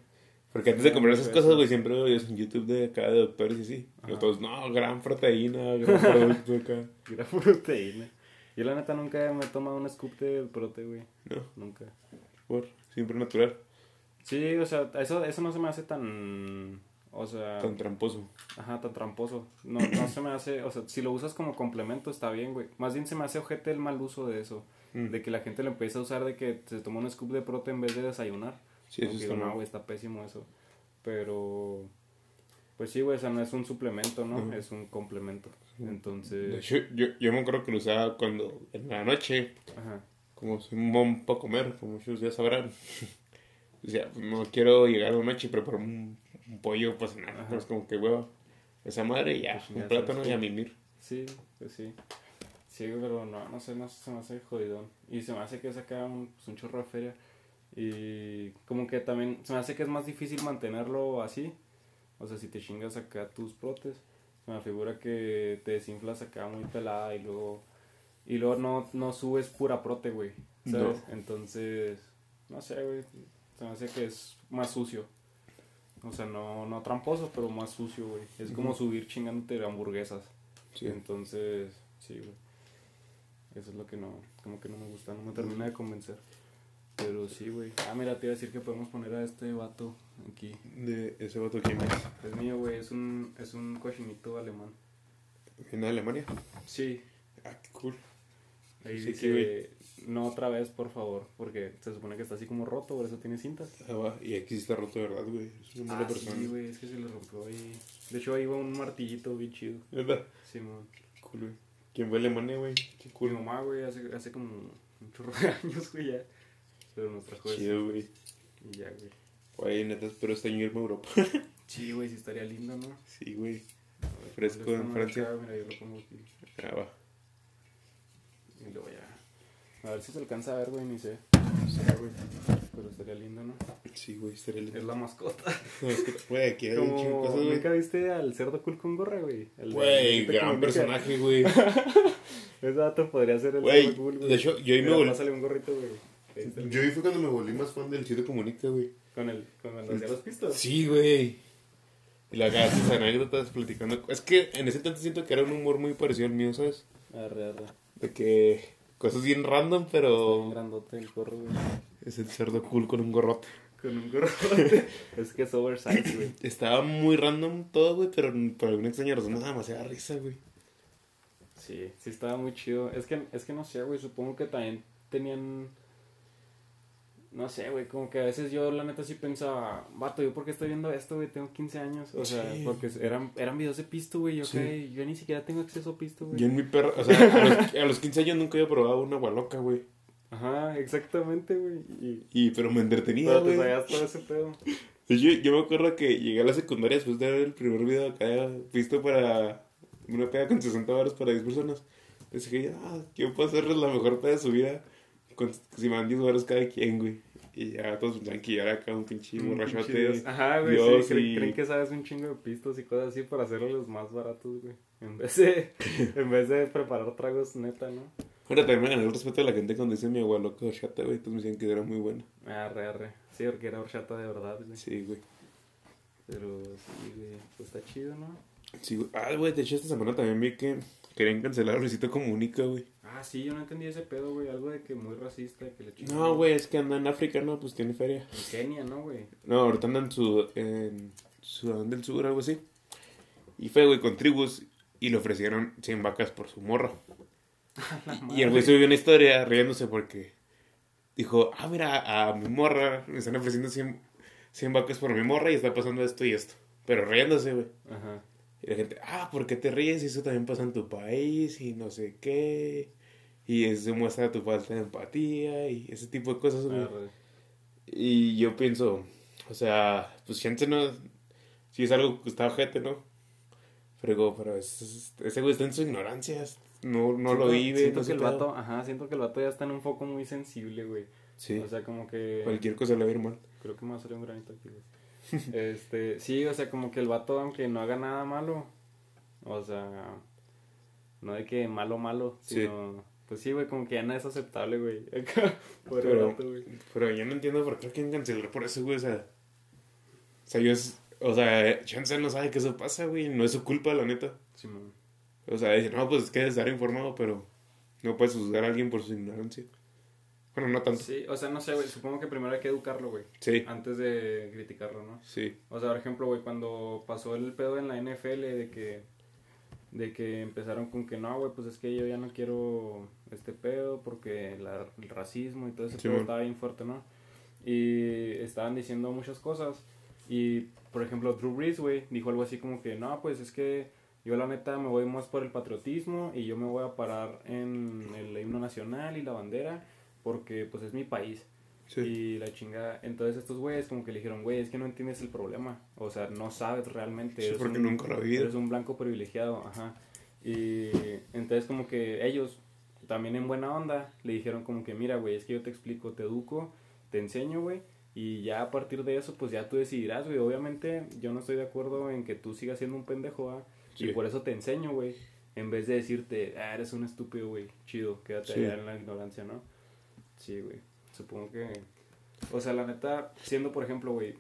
Porque antes de Sí, comprar esas sí. cosas, güey, siempre veo videos en YouTube de acá de doctores y así. Y Ajá. todos, no, gran proteína, gran producto acá. Era proteína. Yo la neta nunca me he tomado un scoop de prote, güey. No, Nunca. por siempre natural, Sí, o sea, eso, eso no se me hace tan. O sea. tan tramposo. Ajá, tan tramposo. No, no se me hace. O sea, si lo usas como complemento está bien, güey. Más bien se me hace ojete el mal uso de eso. Mm. De que la gente lo empieza a usar de que se toma un scoop de prote en vez de desayunar. Sí, eso está no, güey, está pésimo eso. Pero. Pues sí, güey, o sea, no es un suplemento, ¿no? Es un complemento. De Entonces. hecho, yo, yo me acuerdo que lo usaba cuando, en la noche, Ajá. como soy un bon para comer, como muchos ya sabrán. O sea, no quiero llegar a la noche y preparar un, un pollo cenar. Ajá. Pero es como que, hueva, esa madre y ya, Pues un plátano y a mimir. Sí, pues sí. Sí, pero no, no sé, no sé, se me hace jodidón. Y se me hace que saca un, pues, un chorro de feria. Y como que también se me hace que es más difícil mantenerlo así. O sea, si te chingas acá tus protes, se me figura que te desinflas acá muy pelada y luego y luego no, no subes pura prote, güey. ¿Sabes? Entonces, no sé, güey. Se me hace que es más sucio. O sea, no, no tramposo, pero más sucio, güey. Es como subir chingándote hamburguesas. Sí. Entonces, sí, güey. Eso es lo que no, como que no me gusta, no me termina de convencer. Pero sí, güey. Ah, mira, te iba a decir que podemos poner a este vato aquí. De ese vato que Es mío, güey, es un, es un cochinito alemán. viene de Alemania. Sí, Ah, qué cool. ahí Sí, dice, no otra vez, por favor, porque se supone que está así como roto, por eso tiene cintas. Ah, va. Y aquí sí está roto, de ¿verdad, güey? Es una mala Ah, persona. sí, güey, es que se le rompió ahí. De hecho, ahí va un martillito bien chido. ¿Verdad? Simón. Cool, güey. ¿Quién fue a Alemania, güey? Qué Mi cool. mamá, güey, hace, hace como un chorro de años, güey, ya. Pero nos trajo eso. Chido, güey. Y ya, güey. Güey, neta, espero este año irme a Europa. Sí, güey, sí estaría lindo, ¿no? sí, güey. Ver, Fresco ¿dónde está en Francia. chava? Mira, yo lo pongo aquí. Ah, va. Y luego ya. A ver si se alcanza a ver, güey, ni sé. Sí, güey. Pero estaría lindo, ¿no? Sí, güey, estaría lindo. Es la mascota. No, es que, güey, aquí hay un chingo cosas, güey. ¿nunca viste al cerdo cool con gorra, güey? Güey, gran personaje, güey. Ese dato podría ser el Güey, cerdo cool, güey. de hecho, yo ahí me volví. pásale un gorrito, güey. El- Yo ahí fue cuando me volví más fan del Chido Comunica, güey. Con el, con el, hacía los pistos. Sí, güey. Y la hagas sus anécdotas platicando. Es que en ese entonces siento que era un humor muy parecido al mío, ¿sabes? Arre, arre. De que cosas bien random, pero grandote el gorro, güey. es el cerdo cool con un gorrote. Con un gorrote. es que es oversize, güey. Estaba muy random todo, güey, pero por alguna extraña razón me da demasiada risa, güey. Sí, sí estaba muy chido. Es que, es que no sé, güey, supongo que también tenían... No sé, güey, como que a veces yo la neta sí pensaba, vato, ¿yo por qué estoy viendo esto, güey? Tengo 15 años. O sea, porque eran, eran videos de pisto, güey. Yo, Sí. que yo ni siquiera tengo acceso a pisto, güey. Yo en mi perro, o sea, a los, a los 15 años nunca había probado una agua loca, güey. Ajá, exactamente, güey. Y... Y, pero me entretenía, Pero te güey. sabías todo ese pedo. Yo, yo me acuerdo que llegué a la secundaria después de ver el primer video acá, visto para una peda con 60 baros para 10 personas. Dije, ah, ¿quién puede hacerles la mejor peda de su vida? Si dan 10 baros cada quien, güey. Y ya todos pensaban que yo era acá un pinche Un borrachote. Ajá, güey, Dios sí. Creen, y- creen que sabes un chingo de pistos y cosas así para hacerlos los más baratos, güey. En vez de, en vez de preparar tragos neta, ¿no? Ahora también me gané el respeto de la gente cuando dice mi agua loca horchata, güey. Todos me decían que era muy buena. Arre, arre. Sí, porque era horchata de verdad, güey. Sí, güey. Pero sí, güey, pues está chido, ¿no? Sí, güey. Ah, güey, de hecho esta semana también vi que querían cancelar Luisito Comunica, güey. Ah, sí, yo no entendí ese pedo, güey. Algo de que muy racista, que le. No, güey, es que anda en África, ¿no? Pues tiene feria. En Kenia, ¿no, güey? No, ahorita anda en, su, en Sudán del Sur, algo así. Y fue, güey, con tribus y le ofrecieron 100 vacas por su morra. Y el güey subió una historia riéndose porque dijo, ah, mira, a mi morra me están ofreciendo 100, 100 vacas por mi morra y está pasando esto y esto. Pero riéndose, güey. Ajá. Y la gente, ah, ¿por qué te ríes? Y eso también pasa en tu país y no sé qué. Y eso muestra tu falta de empatía y ese tipo de cosas, güey. Arre. Y yo pienso, o sea, pues gente no, si es algo que está ojete, ¿no? Pero, pero es- es- ese güey está en su ignorancia. No, no Siento- lo vive. Siento no que el pedo. vato, ajá, siento que el vato ya está en un foco muy sensible, güey. Sí. O sea, como que... Cualquier cosa le va a ir mal. Creo que me va a salir un granito aquí, güey. Este, sí, o sea, como que el vato, aunque no haga nada malo, o sea, no de que malo, malo, Sí. Pues sí, güey, como que ya no es aceptable, güey. Por el Pero- vato, güey. Pero yo no entiendo por qué lo quieren cancelar por eso, güey. O sea, o sea, yo es. O sea, Chance no sabe que eso pasa, güey. No es su culpa, la neta. Simón. O sea, dice, no, pues es que estar informado, pero no puedes juzgar a alguien por su ignorancia. Bueno, no tanto. Sí, o sea, no sé, güey, supongo que primero hay que educarlo, güey, Sí, antes de criticarlo, ¿no? sí, O sea, por ejemplo, güey, cuando pasó el pedo en la NFL de que de que empezaron con que no, güey, pues es que yo ya no quiero este pedo porque la- el racismo y todo ese pedo Simón. estaba bien fuerte, ¿no? Y estaban diciendo muchas cosas y, por ejemplo, Drew Brees, güey, dijo algo así como que no, pues es que yo la neta me voy más por el patriotismo y yo me voy a parar en el himno nacional y la bandera porque pues es mi país. sí. Y la chingada. Entonces estos güeyes como que le dijeron, güey, es que no entiendes el problema. O sea, no sabes realmente. Sí, eres porque un- nunca lo vivido. Eres un blanco privilegiado, ajá. Y entonces como que ellos, también en buena onda, le dijeron como que, mira, güey, es que yo te explico, te educo, te enseño, güey. Y ya a partir de eso, pues ya tú decidirás, güey. Obviamente yo no estoy de acuerdo en que tú sigas siendo un pendejo, ¿ah? Sí. Y por eso te enseño, güey. En vez de decirte, ah, eres un estúpido, güey. Chido, quédate Sí. allá en la ignorancia, ¿no? Sí, güey. Supongo que. O sea, la neta, siendo por ejemplo, güey,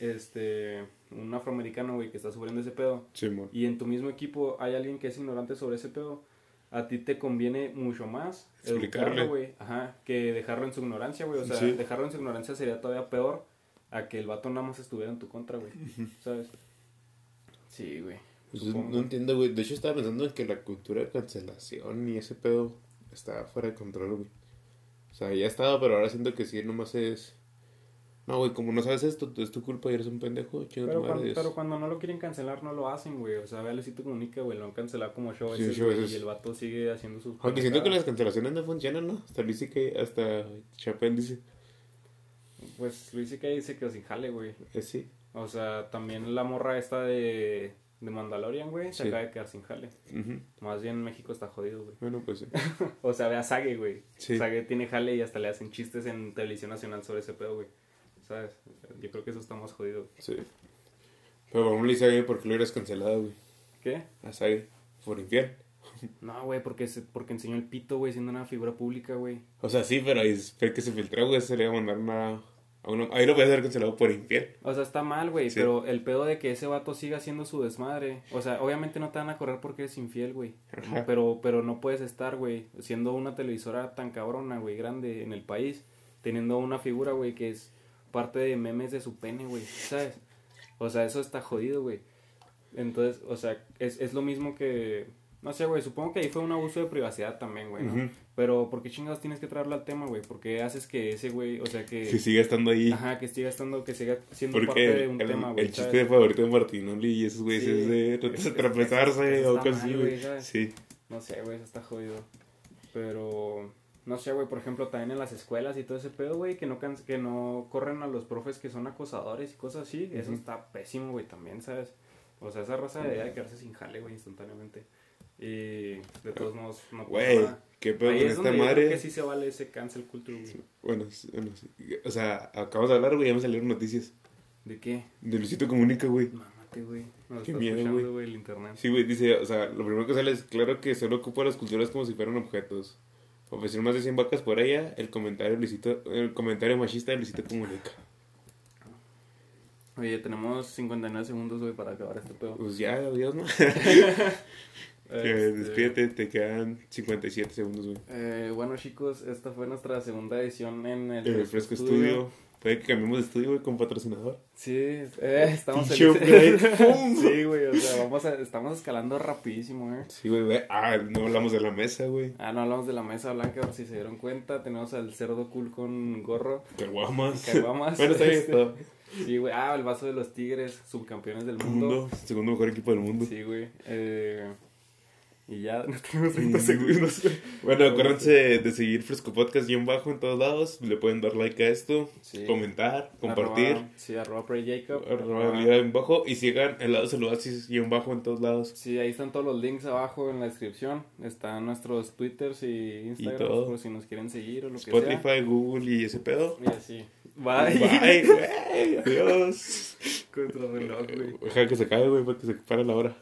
este. Un afroamericano, güey, que está sufriendo ese pedo. Sí. Y en tu mismo equipo hay alguien que es ignorante sobre ese pedo. A ti te conviene mucho más Explicarle. educarlo, güey. Ajá. Que dejarlo en su ignorancia, güey. O sea, Sí. dejarlo en su ignorancia sería todavía peor a que el vato nada más estuviera en tu contra, güey. ¿Sabes? Sí, güey. Pues no entiendo, güey. De hecho, estaba pensando en que la cultura de cancelación y ese pedo está fuera de control, güey. O sea, ya estaba, pero ahora siento que sí, nomás es. No, güey, como no sabes esto, es tu culpa y eres un pendejo, chinga Pero tu cuando, madre. pero cuando no lo quieren cancelar, no lo hacen, güey. O sea, ve a Luisito Comunica, güey. Lo han cancelado como show Sí, ese, show güey. Y el vato sigue haciendo sus. Aunque siento que las cancelaciones no funcionan, ¿no? Hasta Luis que hasta Chapel dice. Pues Luis que dice que sin jale, güey. Eh, sí. O sea, también la morra esta de, de Mandalorian, güey, se Sí. acaba de quedar sin jale. Ujú. Más bien México está jodido, güey. Bueno, pues sí. O sea, ve a Sage, güey. Sí. Sage tiene jale y hasta le hacen chistes en televisión nacional sobre ese pedo, güey. ¿Sabes? Yo creo que eso está más jodido. sí. Pero vamos le dice a por qué lo eres cancelado, güey. ¿Qué? A por infiel. No, güey, porque, se- porque enseñó el pito, güey, siendo una figura pública, güey. O sea, sí, pero ahí fue que se filtró, güey. Se le iba a mandar una. A uno, ahí lo puede haber cancelado por infiel. O sea, está mal, güey, Sí. pero el pedo de que ese vato siga haciendo su desmadre. O sea, obviamente no te van a correr porque eres infiel, güey. Pero, pero no puedes estar, güey, siendo una televisora tan cabrona, güey, grande en el país, teniendo una figura, güey, que es parte de memes de su pene, güey, ¿sabes? O sea, eso está jodido, güey. Entonces, o sea, es, es lo mismo que... No sé, güey, supongo que ahí fue un abuso de privacidad también, güey, ¿no? Ujú. Pero, ¿por qué chingados tienes que traerlo al tema, güey? Porque haces que ese güey, o sea, que... Que siga estando ahí. Ajá, que siga estando, que siga siendo Porque parte de un el- tema, güey. el chiste ¿sabes? favorito de Martinoli y esos güeyes Sí. es de Es- eso o cosas así, güey. Sí. No sé, güey, eso está jodido. Pero, no sé, güey, por ejemplo, también en las escuelas y todo ese pedo, güey, que no, que no corren a los profes que son acosadores y cosas así. Eso está pésimo, güey, también, ¿sabes? O sea, esa raza debería de quedarse sin jale, güey, instantáneamente. Y de todos modos, no Güey, qué pedo Ahí con es esta donde yo creo madre. que sí se vale ese cancel culture, güey. Bueno, sí, bueno, sí. O sea, acabamos de hablar, güey, ya me salieron noticias. ¿De qué? De Luisito Comunica, güey. Mamate, güey. Nos Qué miedo, güey, el internet. Sí, güey, dice, o sea, lo primero que sale es claro que solo ocupa las culturas como si fueran objetos. Ofrecer más de 100 vacas por ella, el comentario Luisito, el comentario machista de Luisito Comunica. Oye, tenemos 59 segundos, güey, para acabar este pedo. Pues ya, adiós, ¿no? Este, despídete, te quedan 57 segundos, güey. Eh, bueno, chicos, esta fue nuestra segunda edición en el, El Fresco Estudio. Puede que cambiemos de estudio, güey, con patrocinador. Sí, eh, estamos. ¡Pum! sí, güey, o sea, vamos a- estamos escalando rapidísimo, eh. Sí, güey, güey. Ah, no hablamos de la mesa, güey. Ah, no hablamos de la mesa blanca, por si se dieron cuenta. Tenemos al cerdo cool con gorro. Caguamas. Caguamas. bueno, está bien, todo. Sí, güey. Ah, el vaso de los tigres, subcampeones del El mundo. mundo, segundo mejor equipo del mundo. Sí, güey. Eh, Y ya no tenemos 30 segundos. Bueno, acuérdense de seguir Fresco Podcast guion bajo en todos lados. Le pueden dar like a esto, Sí. comentar, compartir. Arroba- sí, arroba Pray Jacob. Arroba arroba- bajo y sigan el lado saludasis guion bajo en todos lados. Sí, ahí están todos los links abajo en la descripción. Están nuestros Twitters y Instagram todo. por si nos quieren seguir o lo que sea. Spotify, Google y ese pedo. Y así. Bye. Bye, güey. Adiós. Contrarreloj, güey. Deja que se acabe, güey, para que se pare la hora.